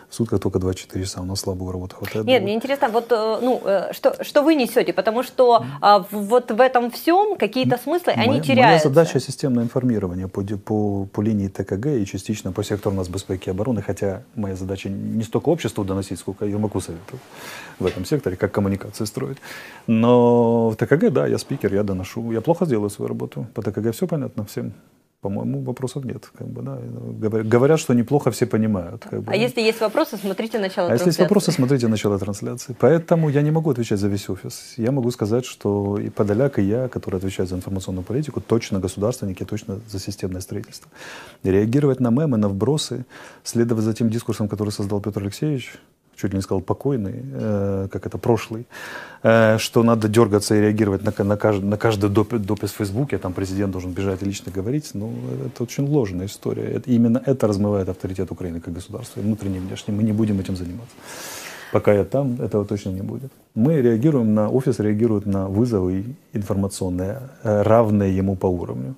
В сутках только 24 часа, у нас слабого работы хватает. Нет, мне интересно, вот э, ну, э, что, что вы несете, потому что а, вот в этом всем какие-то смыслы, они Моя- теряются. Моя задача системное информирование по, по, по линии ТКГ и частично по сектору нацбезпеки и обороны, хотя моя задача не столько обществу доносить, сколько Ермаку советую в этом секторе, как коммуникации строить. Но в ТКГ, да, я спикер, я доношу. Я плохо делаю свою работу. По ТКГ все понятно всем. По-моему, вопросов нет. Как бы, да. Говорят- что неплохо все понимают. Как бы, А если есть вопросы, смотрите начало А если есть трансляции. вопросы, смотрите начало трансляции. Поэтому я не могу отвечать за весь офис. Я могу сказать, что и Подоляк, и я, который отвечает за информационную политику, точно государственники, точно за системное строительство. И реагировать на мемы, на вбросы, следовать за тем дискурсом, который создал Петр Алексеевич, чуть ли не сказал покойный, э, как это, прошлый, э, что надо дергаться и реагировать на, на, каждый, на каждый доп- допис в Фейсбуке, там президент должен бежать и лично говорить, ну, это очень ложная история. Это, именно это размывает авторитет Украины как государства, внутренний, и внешний. Мы не будем этим заниматься. Пока я там, этого точно не будет. Мы реагируем на, офис реагирует на вызовы информационные, э, равные ему по уровню.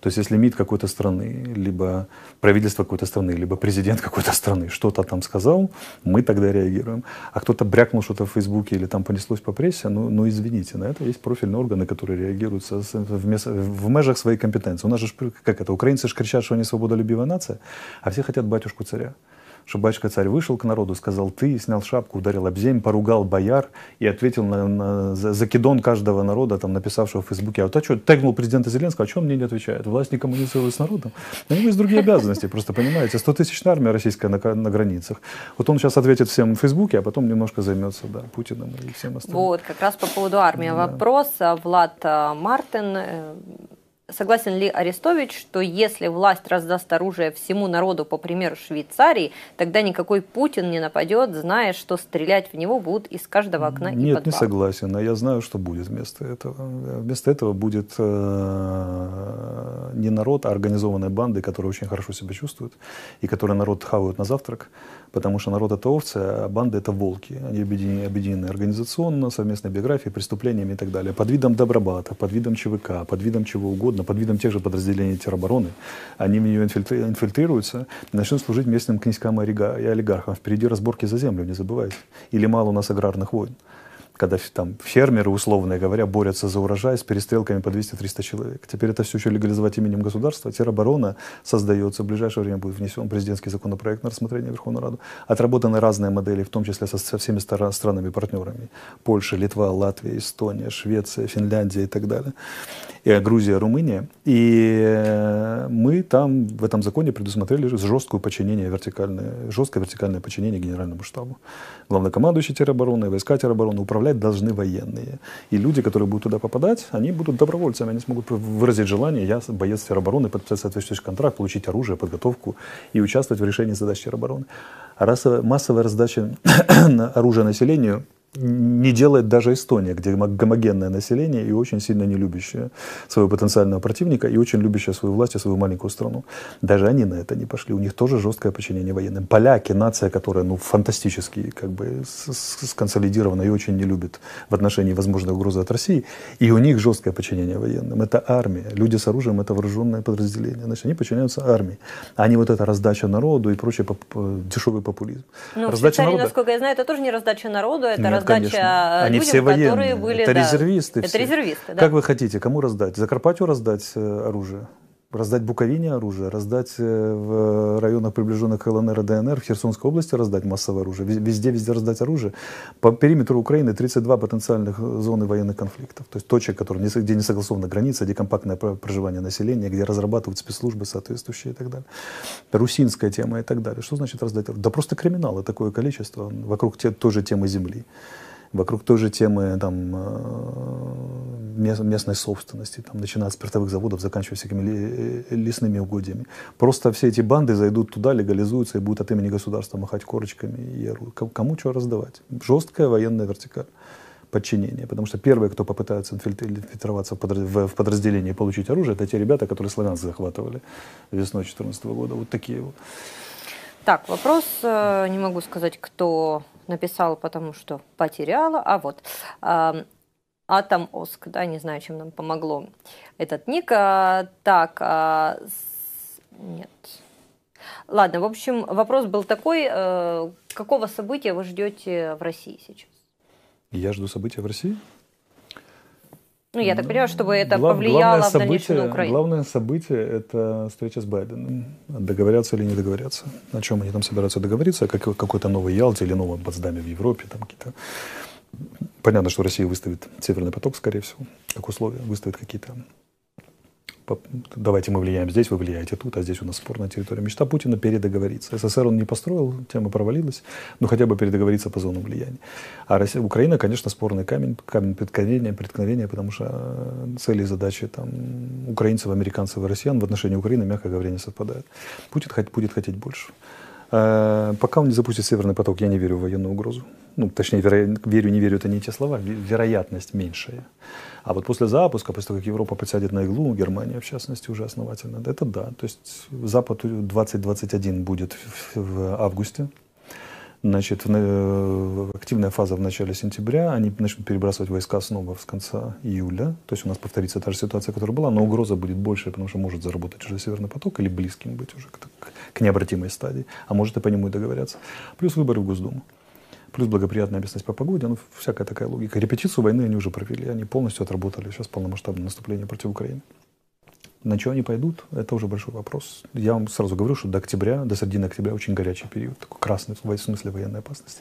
То есть если МИД какой-то страны, либо правительство какой-то страны, либо президент какой-то страны что-то там сказал, мы тогда реагируем. А кто-то брякнул что-то в Фейсбуке или там понеслось по прессе, ну, ну извините, на это есть профильные органы, которые реагируют в, в межах своей компетенции. У нас же, как это, украинцы же кричат, что они свободолюбивая нация, а все хотят батюшку царя что батюшка-царь вышел к народу, сказал «ты», снял шапку, ударил об землю, поругал бояр и ответил на, на за- закидон каждого народа, там, написавшего в Фейсбуке. А вот а что, тегнул президента Зеленского, а что он мне не отвечает? Власть не коммуницирует с народом. У него есть другие обязанности, просто понимаете. 100 тысячная армия российская на, на границах. Вот он сейчас ответит всем в Фейсбуке, а потом немножко займется да, Путиным и всем остальным. Вот, как раз по поводу армии Да. вопрос. А, Влад а, Мартин, э, согласен ли Арестович, что если власть раздаст оружие всему народу, по примеру Швейцарии, тогда никакой Путин не нападет, зная, что стрелять в него будут из каждого окна и Нет, не подвала? согласен. А я знаю, что будет вместо этого. Вместо этого будет э, не народ, а организованная банды, которые очень хорошо себя чувствуют и которые народ хавают на завтрак, потому что народ это овцы, а банды это волки. Они объединены, объединены организационно, совместной биографией, преступлениями и так далее. Под видом добробата, под видом ЧВК, под видом чего угодно, под видом тех же подразделений теробороны. Они в нее инфильтри- инфильтрируются начнут служить местным князькам и олигархам. Впереди разборки за землю, не забывайте. Или мало у нас аграрных войн когда там фермеры, условно говоря, борются за урожай с перестрелками по 200-300 человек. Теперь это все еще легализовать именем государства. Тероборона создается. В ближайшее время будет внесен президентский законопроект на рассмотрение в Верховную Раду. Отработаны разные модели, в том числе со, со всеми странами-партнерами. Польша, Литва, Латвия, Эстония, Швеция, Финляндия и так далее. И э, Грузия, Румыния. И э, мы там в этом законе предусмотрели жесткое подчинение, вертикальное, жесткое вертикальное подчинение генеральному штабу. Главнокомандующий теробороны, войска теробороны управлять должны военные. И люди, которые будут туда попадать, они будут добровольцами, они смогут выразить желание, я боец теробороны, подписать соответствующий контракт, получить оружие, подготовку и участвовать в решении задач теробороны. А массовая раздача оружия населению не делает даже Эстония, где гомогенное население и очень сильно не любящее своего потенциального противника и очень любящее свою власть и свою маленькую страну. Даже они на это не пошли. У них тоже жесткое подчинение военным. Поляки, нация, которая ну, фантастически как бы сконсолидирована и очень не любит в отношении возможной угрозы от России, и у них жесткое подчинение военным. Это армия. Люди с оружием — это вооруженное подразделение. Значит, они подчиняются армии. А не вот эта раздача народу и прочий поп дешевый популизм. Ну, раздача в народа... насколько я знаю, это тоже не раздача народу, это Нет, раздача конечно. Они людям, все военные. которые были... Это да, резервисты Это все. резервисты, да. Как вы хотите, кому раздать? Закарпатью раздать э, оружие? Раздать Буковине оружие, раздать э, в районах, приближенных к ЛНР и ДНР, в Херсонской области раздать массовое оружие, везде, везде раздать оружие. По периметру Украины 32 потенциальных зоны военных конфликтов, то есть точек, которые, где не согласована граница, где компактное проживание населения, где разрабатывают спецслужбы соответствующие и так далее. Русинская тема и так далее. Что значит раздать оружие? Да просто криминалы такое количество вокруг те, той же темы земли вокруг той же темы там, э, местной собственности, там, начиная от спиртовых заводов, заканчивая всякими э, лесными угодьями. Просто все эти банды зайдут туда, легализуются и будут от имени государства махать корочками и кому что раздавать. Жесткая военная вертикаль подчинения. Потому что первые, кто попытаются инфильтроваться в подразделение и получить оружие, это те ребята, которые Славянск захватывали весной 2014 года. Вот такие вот. Так, вопрос, э, не могу сказать, кто написал, потому что потеряла. А вот, Атом Оск, да, не знаю, чем нам помогло этот ник. А, так, а, нет. Ладно, в общем, вопрос был такой, э, какого события вы ждете в России сейчас? Я жду события в России? Ну, я так понимаю, чтобы это Глав, повлияло в дальнейшем на Украину. Главное событие – это встреча с Байденом. Договорятся или не договорятся. О чем они там собираются договориться, как, какой-то новый Ялте или новом Потсдаме в Европе. Там какие-то... Понятно, что Россия выставит Северный поток, скорее всего, как условие, выставит какие-то давайте мы влияем здесь, вы влияете тут, а здесь у нас спорная территория. Мечта Путина передоговориться. СССР он не построил, тема провалилась, но хотя бы передоговориться по зонам влияния. А Россия, Украина, конечно, спорный камень, камень преткновения, преткновения, потому что э, цели и задачи там, украинцев, американцев и россиян в отношении Украины, мягко говоря, не совпадают. Путин будет хотеть больше. Э, пока он не запустит Северный поток, я не верю в военную угрозу. Ну, точнее, веро... верю, не верю, это не те слова, вероятность меньшая. А вот после запуска, после того, как Европа подсядет на иглу, Германия, в частности, уже основательно, это да. То есть Запад 2021 будет в августе, Значит, э, активная фаза в начале сентября, они начнут перебрасывать войска снова с конца июля. То есть у нас повторится та же ситуация, которая была, но угроза будет больше, потому что может заработать уже Северный поток или близким быть уже к, к необратимой стадии, а может и по нему и договорятся. Плюс выборы в Госдуму. Плюс благоприятная местность по погоде, ну, всякая такая логика. Репетицию войны они уже провели, они полностью отработали сейчас полномасштабное наступление против Украины. На что они пойдут, это уже большой вопрос. Я вам сразу говорю, что до октября, до середины октября очень горячий период, такой красный в смысле военной опасности.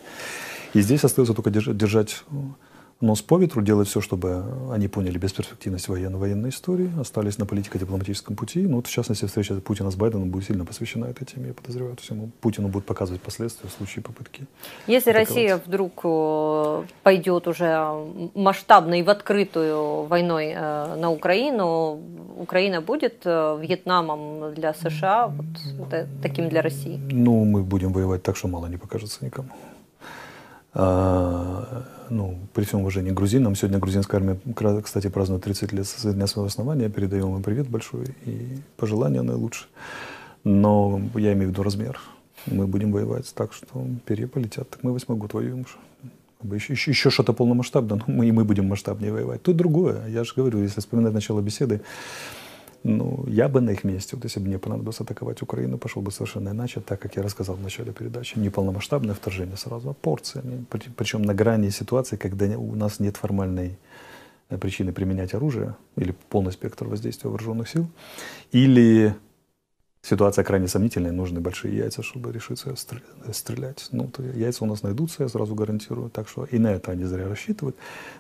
И здесь остается только держать, держать нос по ветру, делать все, чтобы они поняли бесперспективность военной, военной истории, остались на политико-дипломатическом пути. Ну, вот, в частности, встреча Путина с Байденом будет сильно посвящена этой теме, я подозреваю. То есть ему, Путину будет показывать последствия в случае попытки. Если Россия вдруг э, пойдет уже масштабно и в открытую войной э, на Украину, Украина будет э, Вьетнамом для США, вот, таким для России? Ну, мы будем воевать так, что мало не покажется никому. Ну, при всем уважении к грузинам, сегодня грузинская армия, кстати, празднует 30 лет со дня своего основания, передаем им привет большой и пожелания наилучшие. Но я имею в виду размер. Мы будем воевать так, что перья полетят. Так мы восьмой год воюем уже. Еще, еще, еще что-то полномасштабное, но мы, и мы будем масштабнее воевать. Тут другое. Я же говорю, если вспоминать начало беседы, ну, я бы на их месте, вот если бы мне понадобилось атаковать Украину, пошел бы совершенно иначе, так как я рассказал в начале передачи. Не полномасштабное вторжение сразу, а порциями. Причем на грани ситуации, когда у нас нет формальной э, причины применять оружие или полный спектр воздействия вооруженных сил, или ситуация крайне сомнительная, нужны большие яйца, чтобы решиться стрелять. Ну, то яйца у нас найдутся, я сразу гарантирую. Так что и на это они зря рассчитывают.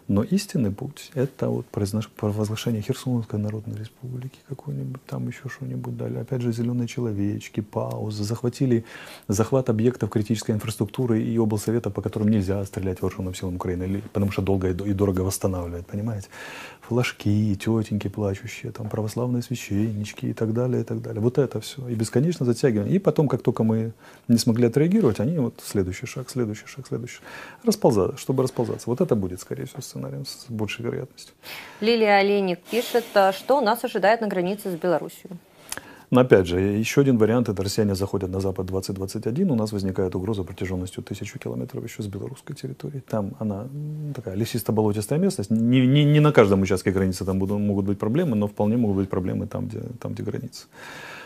Но истинный путь – это вот провозглашение Херсонской Народной Республики, какой-нибудь там еще что-нибудь дали. Опять же, зеленые человечки, паузы. Захватили захват объектов критической инфраструктуры и облсовета, по которым нельзя стрелять вооруженным силам Украины, потому что долго и дорого восстанавливать, понимаете? Флажки, тетеньки плачущие, там православные священнички и так далее, и так далее. Вот это все. И бесконечно затягивание. И потом, как только мы не смогли отреагировать, они вот следующий шаг, следующий шаг, следующий. Расползаться, чтобы расползаться. Вот это будет, скорее всего, сценарием с большей вероятностью. Лилия Олейник пишет, а что нас ожидает на границе с Беларусью. Но опять же, еще один вариант – это россияне заходят на Запад 2021, у нас возникает угроза протяженностью тысячу километров еще с белорусской территории. Там она такая лесисто-болотистая местность. Не, не, не на каждом участке границы там будут, могут быть проблемы, но вполне могут быть проблемы там, где, там, где граница.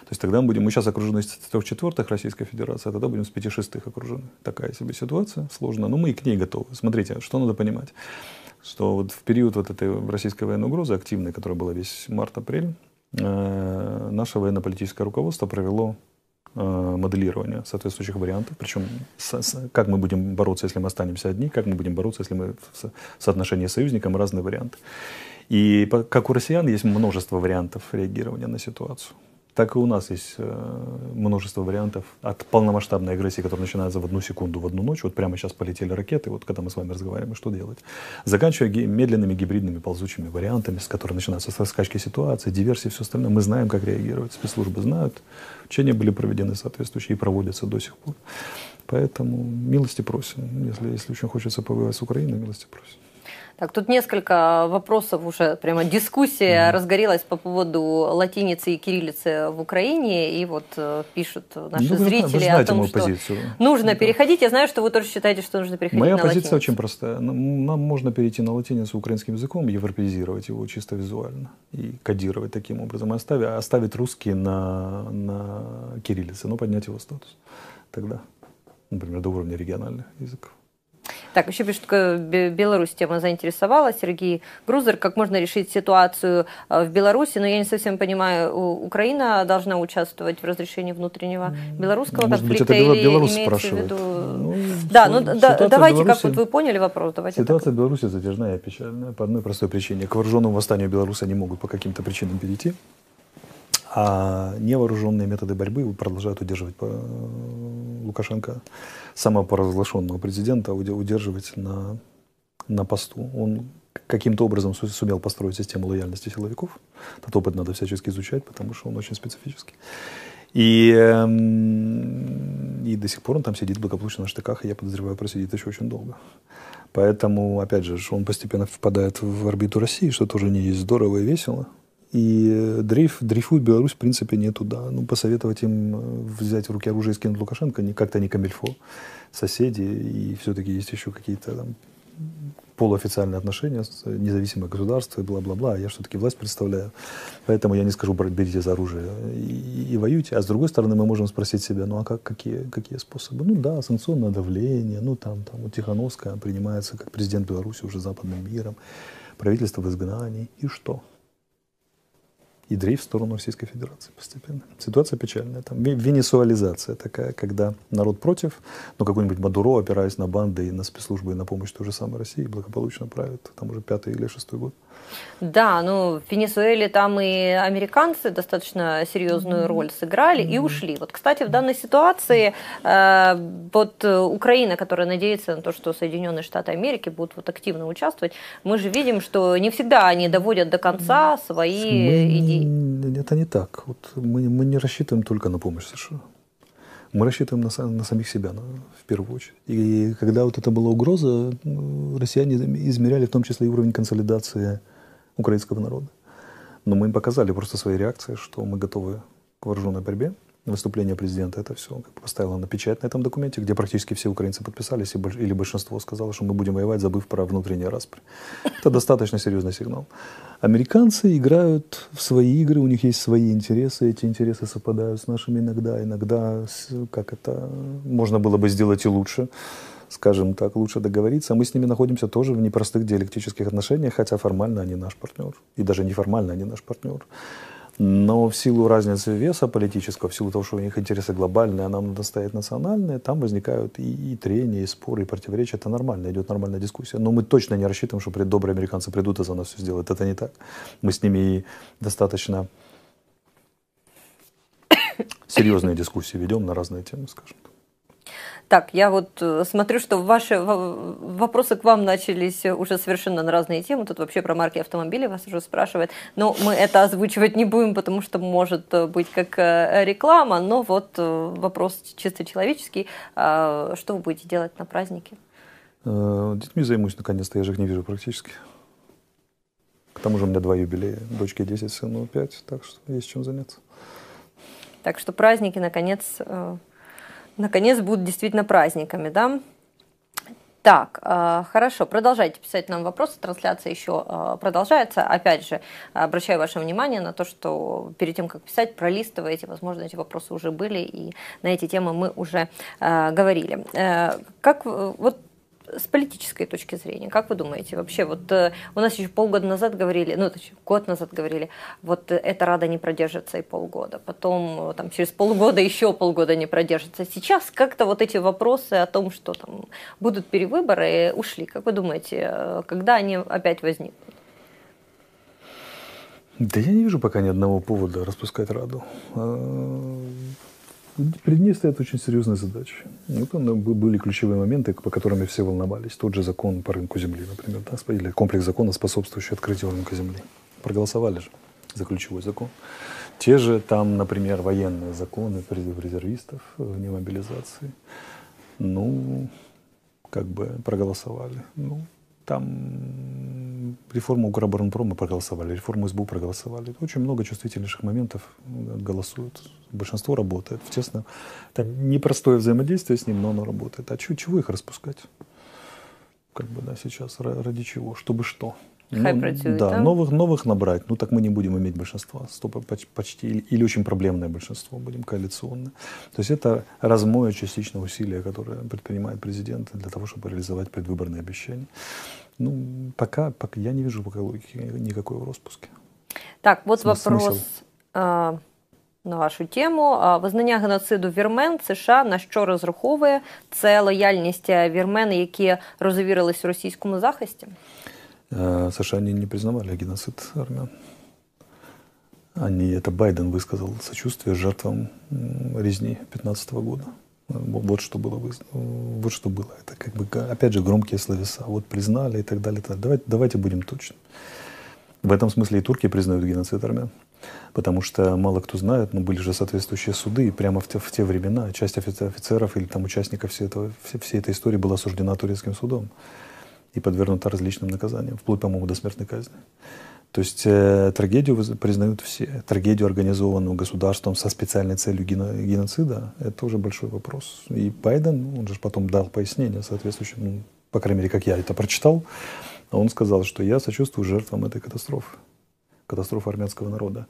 То есть тогда мы будем, мы сейчас окружены с трех четвертых Российской Федерации, а тогда будем с пяти шестых окружены. Такая себе ситуация сложная, но мы и к ней готовы. Смотрите, что надо понимать, что вот в период вот этой российской военной угрозы активной, которая была весь март-апрель, наше военно-политическое руководство провело э, моделирование соответствующих вариантов, причем как мы будем бороться, если мы останемся одни, как мы будем бороться, если мы в соотношении с союзником, разные варианты. И как у россиян есть множество вариантов реагирования на ситуацию так и у нас есть э, множество вариантов от полномасштабной агрессии, которая начинается в одну секунду, в одну ночь. Вот прямо сейчас полетели ракеты, вот когда мы с вами разговариваем, что делать? Заканчивая медленными гибридными ползучими вариантами, с которыми начинаются со скачки ситуации, диверсии и все остальное. Мы знаем, как реагировать, спецслужбы знают. Учения были проведены соответствующие и проводятся до сих пор. Поэтому милости просим. Если, если очень хочется повоевать с Украиной, милости просим. Так, тут несколько вопросов уже, прямо дискуссия mm. разгорелась по поводу латиницы и кириллицы в Украине, и вот э, пишут наши ну, зрители о том, что позицию. нужно да. переходить. Я знаю, что вы тоже считаете, что нужно переходить Моя на позиция латиницу. очень простая. Нам можно перейти на латиницу украинским языком, европеизировать его чисто визуально и кодировать таким образом, и оставить, оставить русский на, на кириллице, но поднять его статус тогда, например, до уровня региональных языков. Так, еще пишут, Беларусь тема заинтересовала. Сергей Грузер, как можно решить ситуацию э, в Беларуси, но я не совсем понимаю, Украина должна участвовать в разрешении внутреннего белорусского Может конфликта быть, это или Беларусь имеется спрашивает. в виду... Ну, да, ну да, давайте, Беларуси, как вот вы поняли вопрос, давайте Ситуация так. в Беларуси затяжная и печальная по одной простой причине. К вооруженному восстанию Беларуси они могут по каким-то причинам перейти. А невооруженные методы борьбы продолжают удерживать э, Лукашенко, самопоразглашенного президента, удерживать на, на посту. Он каким-то образом сумел построить систему лояльности силовиков. Этот опыт надо всячески изучать, потому что он очень специфический. И, эм, и до сих пор он там сидит благополучно на штыках, и я подозреваю, просидит еще очень долго. Поэтому, опять же, он постепенно впадает в орбиту России, что тоже не есть здорово и весело. И дрейф, дрейфует Беларусь, в принципе, не туда. Ну, посоветовать им э, взять в руки оружие и скинуть Лукашенко как-то не камильфо. Соседи, и все-таки есть еще какие-то там полуофициальные отношения, независимое государство и бла-бла-бла. Я все-таки власть представляю. Поэтому я не скажу, берите за оружие и, и воюйте. А с другой стороны, мы можем спросить себя, ну а как, какие, какие способы? Ну да, санкционное давление, ну там, там вот Тихановская принимается как президент Беларуси уже западным миром, правительство в изгнании. И что? И дрейф в сторону Российской Федерации постепенно. Ситуация печальная. Там венесуализация такая, когда народ против, но какой-нибудь Мадуро, опираясь на банды и на спецслужбы и на помощь той же самой России, благополучно правит. Там уже пятый или шестой год. Да, ну в Венесуэле там и американцы достаточно серьезную роль сыграли и ушли. Вот, кстати, в данной ситуации э, вот Украина, которая надеется на то, что Соединенные Штаты Америки будут вот активно участвовать, мы же видим, что не всегда они доводят до конца свои мы, идеи. Это не так. Вот мы, мы не рассчитываем только на помощь США. Мы рассчитываем на, на самих себя на, в первую очередь. И когда вот это была угроза, россияне измеряли в том числе и уровень консолидации украинского народа. Но мы им показали просто свои реакции, что мы готовы к вооруженной борьбе. Выступление президента это все как бы поставило на печать на этом документе, где практически все украинцы подписались, или большинство сказало, что мы будем воевать, забыв про внутренние распри. Это достаточно серьезный сигнал. Американцы играют в свои игры, у них есть свои интересы, эти интересы совпадают с нашими иногда, иногда, как это, можно было бы сделать и лучше скажем так, лучше договориться. Мы с ними находимся тоже в непростых диалектических отношениях, хотя формально они наш партнер. И даже неформально они наш партнер. Но в силу разницы веса политического, в силу того, что у них интересы глобальные, а нам надо стоять национальные, там возникают и, и трения, и споры, и противоречия. Это нормально, идет нормальная дискуссия. Но мы точно не рассчитываем, что добрые американцы придут и за нас все сделают. Это не так. Мы с ними достаточно серьезные дискуссии ведем на разные темы, скажем так. Так, я вот э, смотрю, что ваши вопросы к вам начались уже совершенно на разные темы. Тут вообще про марки автомобилей вас уже спрашивают. Но мы это озвучивать не будем, потому что может э, быть как э, реклама. Но вот вопрос чисто человеческий. А что вы будете делать на празднике? Детьми займусь наконец-то, я же их не вижу практически. К тому же у меня два юбилея. Дочке 10, сыну 5, так что есть чем заняться. Так что праздники, наконец, наконец будут действительно праздниками, да? Так, э, хорошо, продолжайте писать нам вопросы, трансляция еще э, продолжается. Опять же, обращаю ваше внимание на то, что перед тем, как писать, пролистываете, возможно, эти вопросы уже были, и на эти темы мы уже э, говорили. Как, вот с политической точки зрения, как вы думаете, вообще, вот э, у нас еще полгода назад говорили, ну, точнее, год назад говорили, вот э, эта Рада не продержится и полгода, потом э, там через полгода еще полгода не продержится. Сейчас как-то вот эти вопросы о том, что там будут перевыборы, ушли. Как вы думаете, когда они опять возникнут? Да я не вижу пока ни одного повода распускать Раду. Перед ней очень серьезные задачи. Вот там были ключевые моменты, по которым все волновались. Тот же закон по рынку земли, например, да, или комплекс закона, способствующий открытию рынка земли. Проголосовали же за ключевой закон. Те же там, например, военные законы призыв резервистов вне мобилизации. Ну, как бы проголосовали. Ну, там реформу Укроборонпрома проголосовали, реформу СБУ проголосовали. Очень много чувствительнейших моментов голосуют. Большинство работает в тесном. Там непростое взаимодействие с ним, но оно работает. А чего, чего их распускать? Как бы, да, сейчас ради чего? Чтобы что? Ну, да, новых, новых набрать. Ну так мы не будем иметь большинства, стоп, почти, или, или очень проблемное большинство, будем коалиционное. То есть это размоя частично усилия, которое предпринимает президент для того, чтобы реализовать предвыборные обещания. Ну, пока, пока я не вижу пока логики никакой в распуске. Так, вот Смысл. вопрос а, на вашу тему. А, визнання геноциду вірмен США на що розраховує? Це лояльність вірмен, які розовірились в російському захисті? Э, США не, не признавали геноцид армян. Они, это Байден высказал сочувствие жертвам резни 15 года. Вот что было, вот что было. Это как бы, опять же, громкие словеса. Вот признали и так далее. И так далее. Давайте, давайте будем точны. В этом смысле и турки признают геноцид армян. Потому что мало кто знает, но были же соответствующие суды, и прямо в те, в те времена часть офицеров или там участников всей, этого, всей этой истории была осуждена турецким судом и подвергнута различным наказаниям, вплоть, по-моему, до смертной казни. То есть э, трагедию признают все. Трагедию, организованную государством со специальной целью геноцида, это уже большой вопрос. И Байден, он же потом дал пояснение соответствующее, ну, по крайней мере, как я это прочитал, он сказал, что я сочувствую жертвам этой катастрофы, катастрофы армянского народа.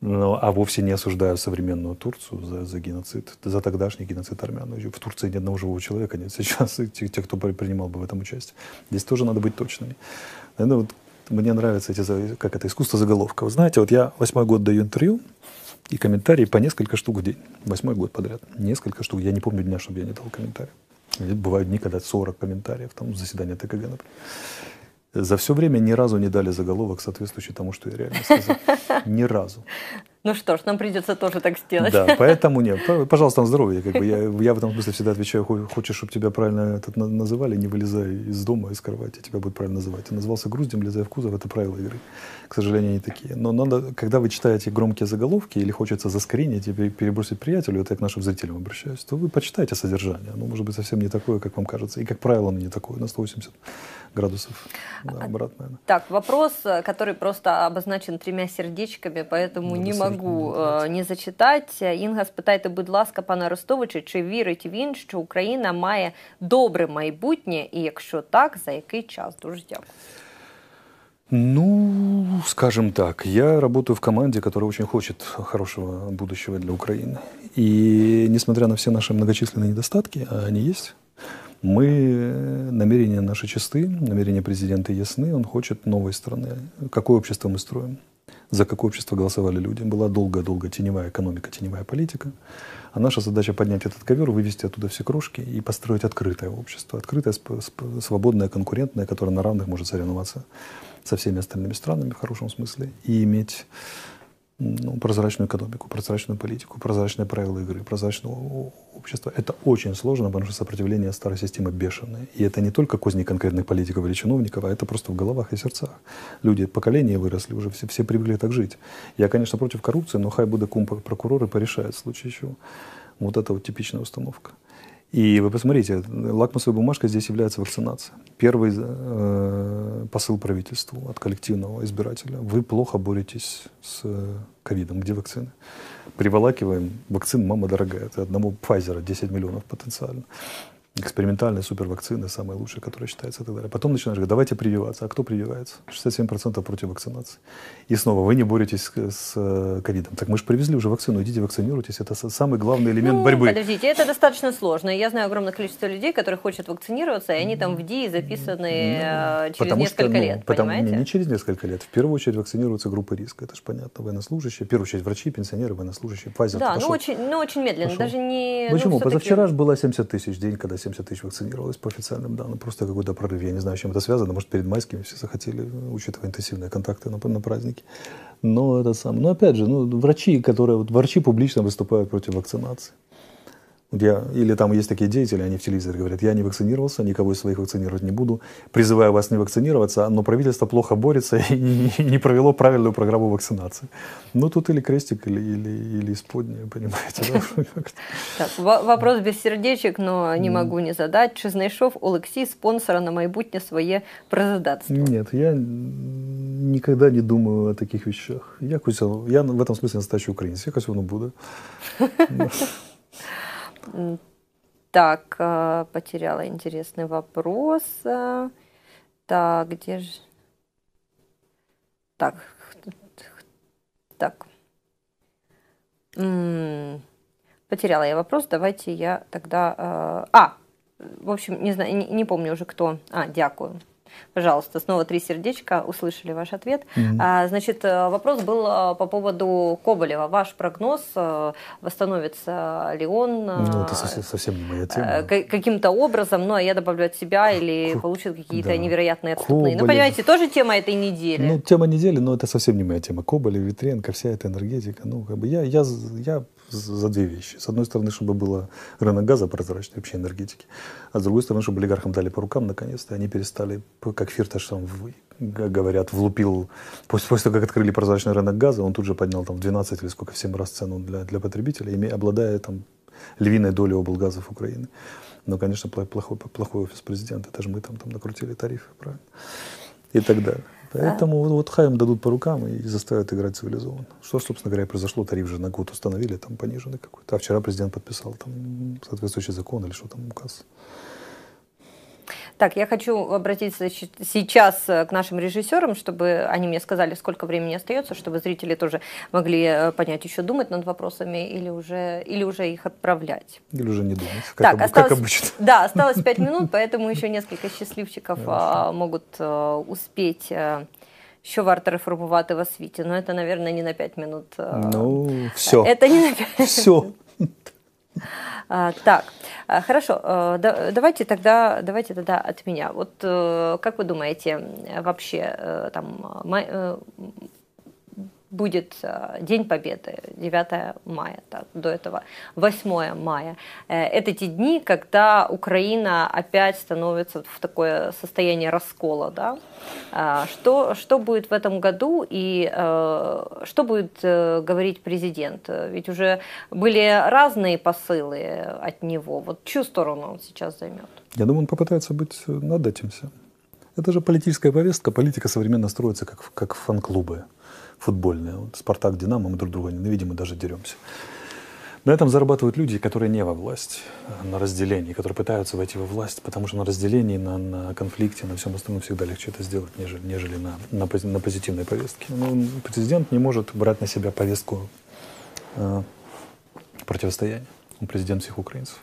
Но, а вовсе не осуждаю современную Турцию за, за геноцид, за тогдашний геноцид армян. В Турции ни одного живого человека нет сейчас, и те, те, кто принимал бы в этом участие. Здесь тоже надо быть точными. Это вот, мне нравится эти, как это, искусство заголовка. Вы знаете, вот я восьмой год даю интервью, и комментарии по несколько штук в день. Восьмой год подряд. Несколько штук. Я не помню дня, чтобы я не дал комментарий. Бывают дни, когда 40 комментариев, там, заседание ТКГ, например. За все время ни разу не дали заголовок, соответствующий тому, что я реально сказал. Ни разу. Ну что ж, нам придется тоже так сделать. Да, поэтому нет. Пожалуйста, на здоровье. Как бы я, я в этом смысле всегда отвечаю, хочешь, чтобы тебя правильно этот называли, не вылезай из дома, из кровати, тебя будут правильно называть. Я назвался груздем, влезая в кузов, это правила игры. К сожалению, они такие. Но надо, когда вы читаете громкие заголовки или хочется заскринить и перебросить приятелю, это я к нашим зрителям обращаюсь, то вы почитайте содержание. Оно может быть совсем не такое, как вам кажется. И, как правило, оно не такое, на 180 градусов да, а, обратно. Так, вопрос, который просто обозначен тремя сердечками, поэтому не могу могу е, не зачитати. Інга, спитайте, будь ласка, пана Ростовича, чи вірить він, що Україна має добре майбутнє, і якщо так, за який час? Дуже дякую. Ну, скажем так, я работаю в команде, которая очень хочет хорошего будущего для Украины. И несмотря на все наши многочисленные недостатки, а они есть, мы, намерения наши чисты, намерения президента ясны, он хочет новой страны. Какое общество мы строим? за какое общество голосовали люди. Была долго-долго теневая экономика, теневая политика. А наша задача поднять этот ковер, вывести оттуда все крошки и построить открытое общество. Открытое, свободное, конкурентное, которое на равных может соревноваться со всеми остальными странами в хорошем смысле и иметь ну, прозрачную экономику, прозрачную политику, прозрачные правила игры, прозрачного общества. Это очень сложно, потому что сопротивление старой системы бешеное. И это не только козни конкретных политиков или чиновников, а это просто в головах и сердцах. Люди, поколения выросли, уже все, все привыкли так жить. Я, конечно, против коррупции, но хай буде кум прокуроры порешают в случае чего. Вот это вот типичная установка. И вы посмотрите, лакмусовой бумажкой здесь является вакцинация. Первый э, посыл правительству от коллективного избирателя. Вы плохо боретесь с ковидом. Где вакцины? Приволакиваем вакцин, мама дорогая. Это одному Pfizer 10 миллионов потенциально экспериментальные супервакцины, самые лучшие, которые считаются и так далее. Потом начинаешь говорить, давайте прививаться. А кто прививается? 67% против вакцинации. И снова, вы не боретесь с э, ковидом. Так мы же привезли уже вакцину, идите вакцинируйтесь. Это самый главный элемент ну, борьбы. Подождите, это достаточно сложно. Я знаю огромное количество людей, которые хотят вакцинироваться, и они там в ДИ записаны ну, через потому несколько что, ну, лет, потому, понимаете? Не, через несколько лет. В первую очередь вакцинируются группы риска. Это же понятно. Военнослужащие, в первую очередь врачи, пенсионеры, военнослужащие. Pfizer да, ну очень, ну очень медленно. Пошел. Даже не, Почему? Ну, Позавчера же было 70 тысяч день, когда 70 тысяч вакцинировали планировалось по официальным данным. Просто какой-то прорыв. Я не знаю, с чем это связано. Может, перед майскими все захотели, учитывая интенсивные контакты на, на праздники. Но это сам. Но опять же, ну, врачи, которые, вот, врачи публично выступают против вакцинации. Я, или там есть такие деятели, они в телевизоре говорят, я не вакцинировался, никого из своих вакцинировать не буду, призываю вас не вакцинироваться, но правительство плохо борется и не, не провело правильную программу вакцинации. Ну, тут или крестик, или, или, или исподнее, понимаете. Так, вопрос без сердечек, но не могу не задать. Чи знайшов Олексій спонсора на майбутнє своє президентство? Нет, я никогда не думаю о таких вещах. Я, я в этом смысле настоящий украинец. Якось воно буде. Так, э, потеряла интересный вопрос. Так, где же... Так, так. Потеряла я вопрос, давайте я тогда... Э, а, в общем, не знаю, не, помню уже кто. А, дякую. Пожалуйста, снова три сердечка, услышали ваш ответ. Mm-hmm. А, значит, э, вопрос был э, по поводу Коболева. Ваш прогноз, э, восстановится ли он ну, это совсем не моя тема. каким-то образом, ну, а я добавлю от себя, или К... получит какие-то да. невероятные отступные. Ну, понимаете, тоже тема этой недели. Ну, тема недели, но это совсем не моя тема. Коболев, Витренко, вся эта энергетика. Ну, как бы я, я, я за две вещи. С одной стороны, чтобы было рынок газа прозрачный, вообще энергетики. А с другой стороны, чтобы олигархам дали по рукам наконец-то. Они перестали, как Фирташ там говорят, влупил, после, после того, как открыли прозрачный рынок газа, он тут же поднял там в 12 или сколько, в 7 раз цену для, для потребителей, имея, обладая там львиной долей облгазов Украины. Но, конечно, плохой, плохой офис президента. Это же мы там, там накрутили тарифы, правильно? И так далее. Поэтому вот, вот Хайм дадут по рукам и заставят играть цивилизованно. Что, собственно говоря, произошло. Тариф же на год установили, там пониженный какой-то. А вчера президент подписал там соответствующий закон или что там указ. Так, я хочу обратиться сейчас э, к нашим режиссерам, чтобы они мне сказали, сколько времени остается, чтобы зрители тоже могли э, понять, еще думать над вопросами или уже, или уже их отправлять. Или уже не думать, как, так, об, осталось, как обычно. Да, осталось пять минут, поэтому еще несколько счастливчиков а, могут а, успеть що варто реформувати в освіті. Но это, наверное, не на пять минут. Ну, все. Это не на пять Все. А, так, а, хорошо, а, давайте тогда, давайте тогда от меня. Вот э, как вы думаете, вообще э, там э, будет э, День Победы, 9 мая, так, до этого 8 мая. Э, это те дни, когда Украина опять становится в такое состояние раскола. Да? А, что, что будет в этом году и э, что будет говорить президент? Ведь уже были разные посылы от него. Вот чью сторону он сейчас займет? Я думаю, он попытается быть над этим всем. Это же политическая повестка. Политика современно строится как, как фан-клубы футбольные. Вот Спартак, Динамо, мы друг друга ненавидим и даже деремся. На этом зарабатывают люди, которые не во власть, на разделении, которые пытаются войти во власть, потому что на разделении, на, на конфликте, на всем остальном всегда легче это сделать, нежели, нежели на, на, на позитивной повестке. Но ну, президент не может брать на себя повестку э, противостояния. Он президент всех украинцев.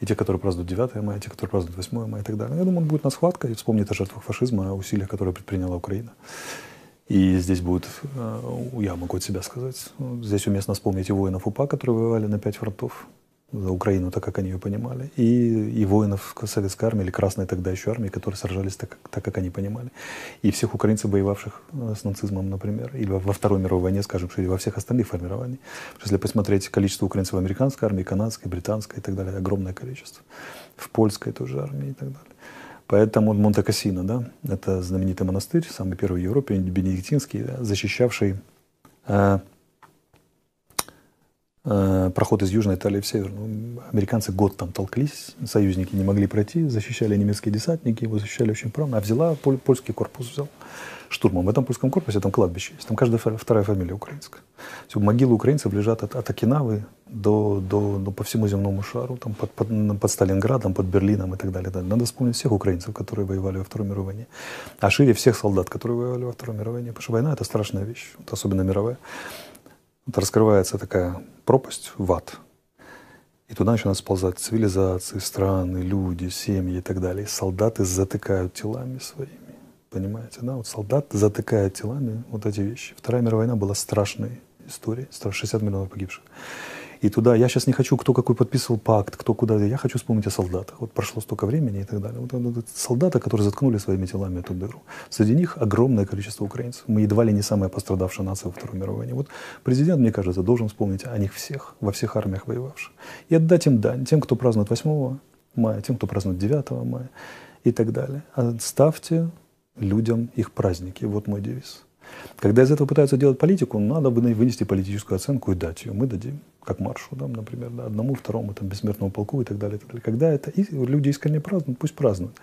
И те, которые празднуют 9 мая, и те, которые празднуют 8 мая и так далее. Я думаю, он будет на схватка и вспомнит о жертвах фашизма, о усилиях, которые предприняла Украина. И здесь будет, э, я могу от себя сказать, здесь уместно вспомнить и воинов УПА, которые воевали на пять фронтов. За Украину, так как они ее понимали, и, и воинов советской армии или красной тогда еще армии, которые сражались так, так, как они понимали. И всех украинцев, воевавших э, с нацизмом, например, или во Второй мировой войне, скажем, или во всех остальных формированиях. Если посмотреть количество украинцев в американской армии, канадской, британской и так далее, огромное количество. В польской тоже армии и так далее. Поэтому Монте-Кассино, да, это знаменитый монастырь, самый первый в Европе, бенедиктинский, да, защищавший э, проход из Южной Италии в Северную. Американцы год там толклись, союзники не могли пройти, защищали немецкие десантники, его защищали очень правильно. А взяла, польский корпус взял штурмом. В этом польском корпусе там кладбище есть. Там каждая вторая фамилия украинская. Все, могилы украинцев лежат от, от Окинавы до, до, до по всему земному шару, там под, под, под Сталинградом, под Берлином и так далее. Надо вспомнить всех украинцев, которые воевали во Второй мировой войне. А шире всех солдат, которые воевали во Второй мировой войне. Потому что война — это страшная вещь, вот особенно мировая. Вот раскрывается такая пропасть в ад. И туда начинают сползать цивилизации, страны, люди, семьи и так далее. И солдаты затыкают телами своими. Понимаете, да? Вот солдат затыкает телами вот эти вещи. Вторая мировая война была страшной историей. 60 миллионов погибших. И туда, я сейчас не хочу, кто какой подписывал пакт, кто куда, я хочу вспомнить о солдатах. Вот прошло столько времени и так далее. Вот, вот, солдаты, которые заткнули своими телами эту дыру. Среди них огромное количество украинцев. Мы едва ли не самая пострадавшая нация во Второй мировой войне. Вот президент, мне кажется, должен вспомнить о них всех, во всех армиях воевавших. И отдать им дань, тем, кто празднует 8 мая, тем, кто празднует 9 мая и так далее. Оставьте людям их праздники. Вот мой девиз. Когда из этого пытаются делать политику, надо бы вынести политическую оценку и дать ее. Мы дадим, как маршу, да, например, да, одному, второму, там, бессмертному полку и так далее. И так далее. Когда это и люди искренне празднуют, пусть празднуют.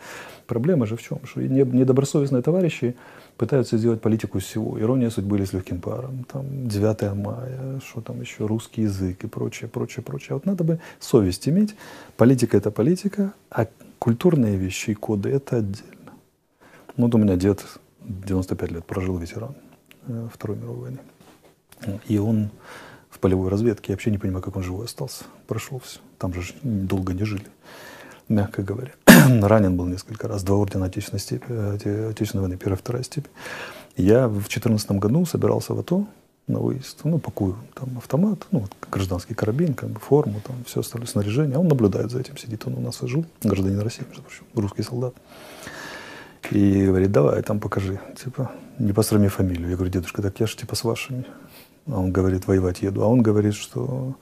Проблема же в чем? Что недобросовестные товарищи пытаются сделать политику всего. Ирония судьбы или с легким паром, там, 9 мая, что там еще, русский язык и прочее, прочее, прочее. А вот надо бы совесть иметь. Политика — это политика, а культурные вещи и коды — это отдельно. Вот у меня дед 95 лет прожил ветеран э, Второй мировой войны. И он полевой разведке, я вообще не понимаю, как он живой остался. Прошел все. Там же долго не жили, мягко говоря. Ранен был несколько раз, два ордена Отечественной, степи, Отечественной войны, первая, вторая степень. Я в 2014 году собирался в АТО на выезд, ну, пакую там автомат, ну, вот, гражданский карабин, как бы, форму, там, все остальное снаряжение. Он наблюдает за этим, сидит, он у нас жил, гражданин России, между прочим, русский солдат. И говорит, давай там покажи, типа, не посрами фамилию. Я говорю, дедушка, так я же типа с вашими. Он говорит, воевать еду. А он говорит, что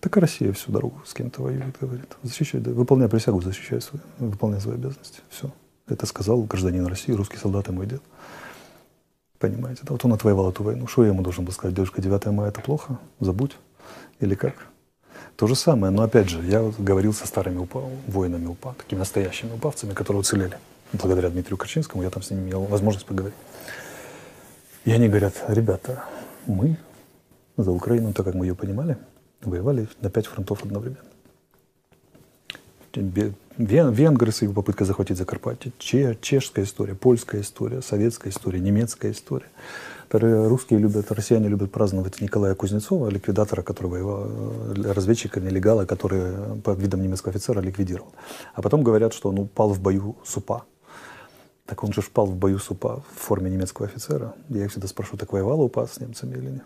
так Россия всю дорогу с кем-то воюет, говорит. Защищай, да, выполняй присягу, защищай свои, выполняй свои обязанности. Все. Это сказал гражданин России, русский солдат и мой дед. Понимаете, да? Вот он отвоевал эту войну. Что я ему должен был сказать? Дедушка, 9 мая это плохо? Забудь. Или как? То же самое. Но опять же, я вот говорил со старыми УПА, воинами УПА, такими настоящими упавцами, которые уцелели благодаря Дмитрию Корчинскому, я там с ними имел возможность поговорить. И они говорят, ребята, мы за Украину, так как мы ее понимали, воевали на пять фронтов одновременно. Венгры с их попыткой захватить Закарпатье, чешская история, польская история, советская история, немецкая история. Русские любят, россияне любят праздновать Николая Кузнецова, ликвидатора, который воевал, э, разведчика, нелегала, который под видом немецкого офицера ликвидировал. А потом говорят, что он упал в бою с УПА. Так он же впал в бою с УПА в форме немецкого офицера. Я их всегда спрашиваю, так воевала УПА с немцами или нет?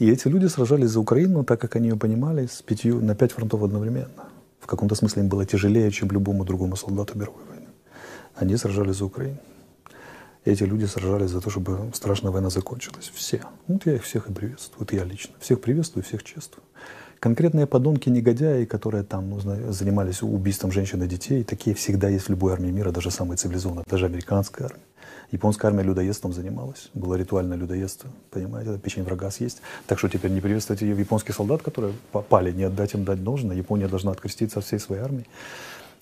И эти люди сражались за Украину, так как они ее понимали, с пятью, на пять фронтов одновременно. В каком-то смысле им было тяжелее, чем любому другому солдату мировой войны. Они сражались за Украину. Эти люди сражались за то, чтобы страшная война закончилась. Все. Вот я их всех и приветствую. Вот я лично. Всех приветствую, всех чествую. Конкретные подонки-негодяи, которые там ну, занимались убийством женщин и детей, такие всегда есть в любой армии мира, даже самой цивилизованной, даже американская армия. Японская армия людоедством занималась. Было ритуальное людоедство. Понимаете, печень врага съесть. Так что теперь не приветствовать японских солдат, которые попали, не отдать им дать должное. Япония должна откреститься от всей своей армии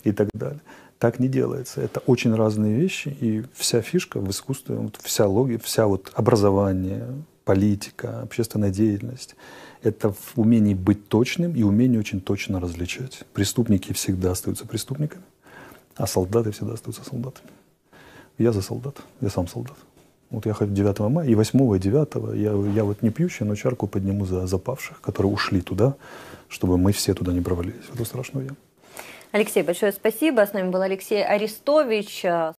и так далее. Так не делается. Это очень разные вещи, и вся фишка в искусстве, вся логика, вся вот образование, политика, общественная деятельность – это в умении быть точным и умении очень точно различать. Преступники всегда остаются преступниками, а солдаты всегда остаются солдатами. Я за солдат, я сам солдат. Вот я хоть 9 мая, и 8 и 9 я, я вот не пьющий, но чарку подниму за запавших, которые ушли туда, чтобы мы все туда не провалились, в эту страшную яму. Алексей, большое спасибо. С нами был Алексей Арестович.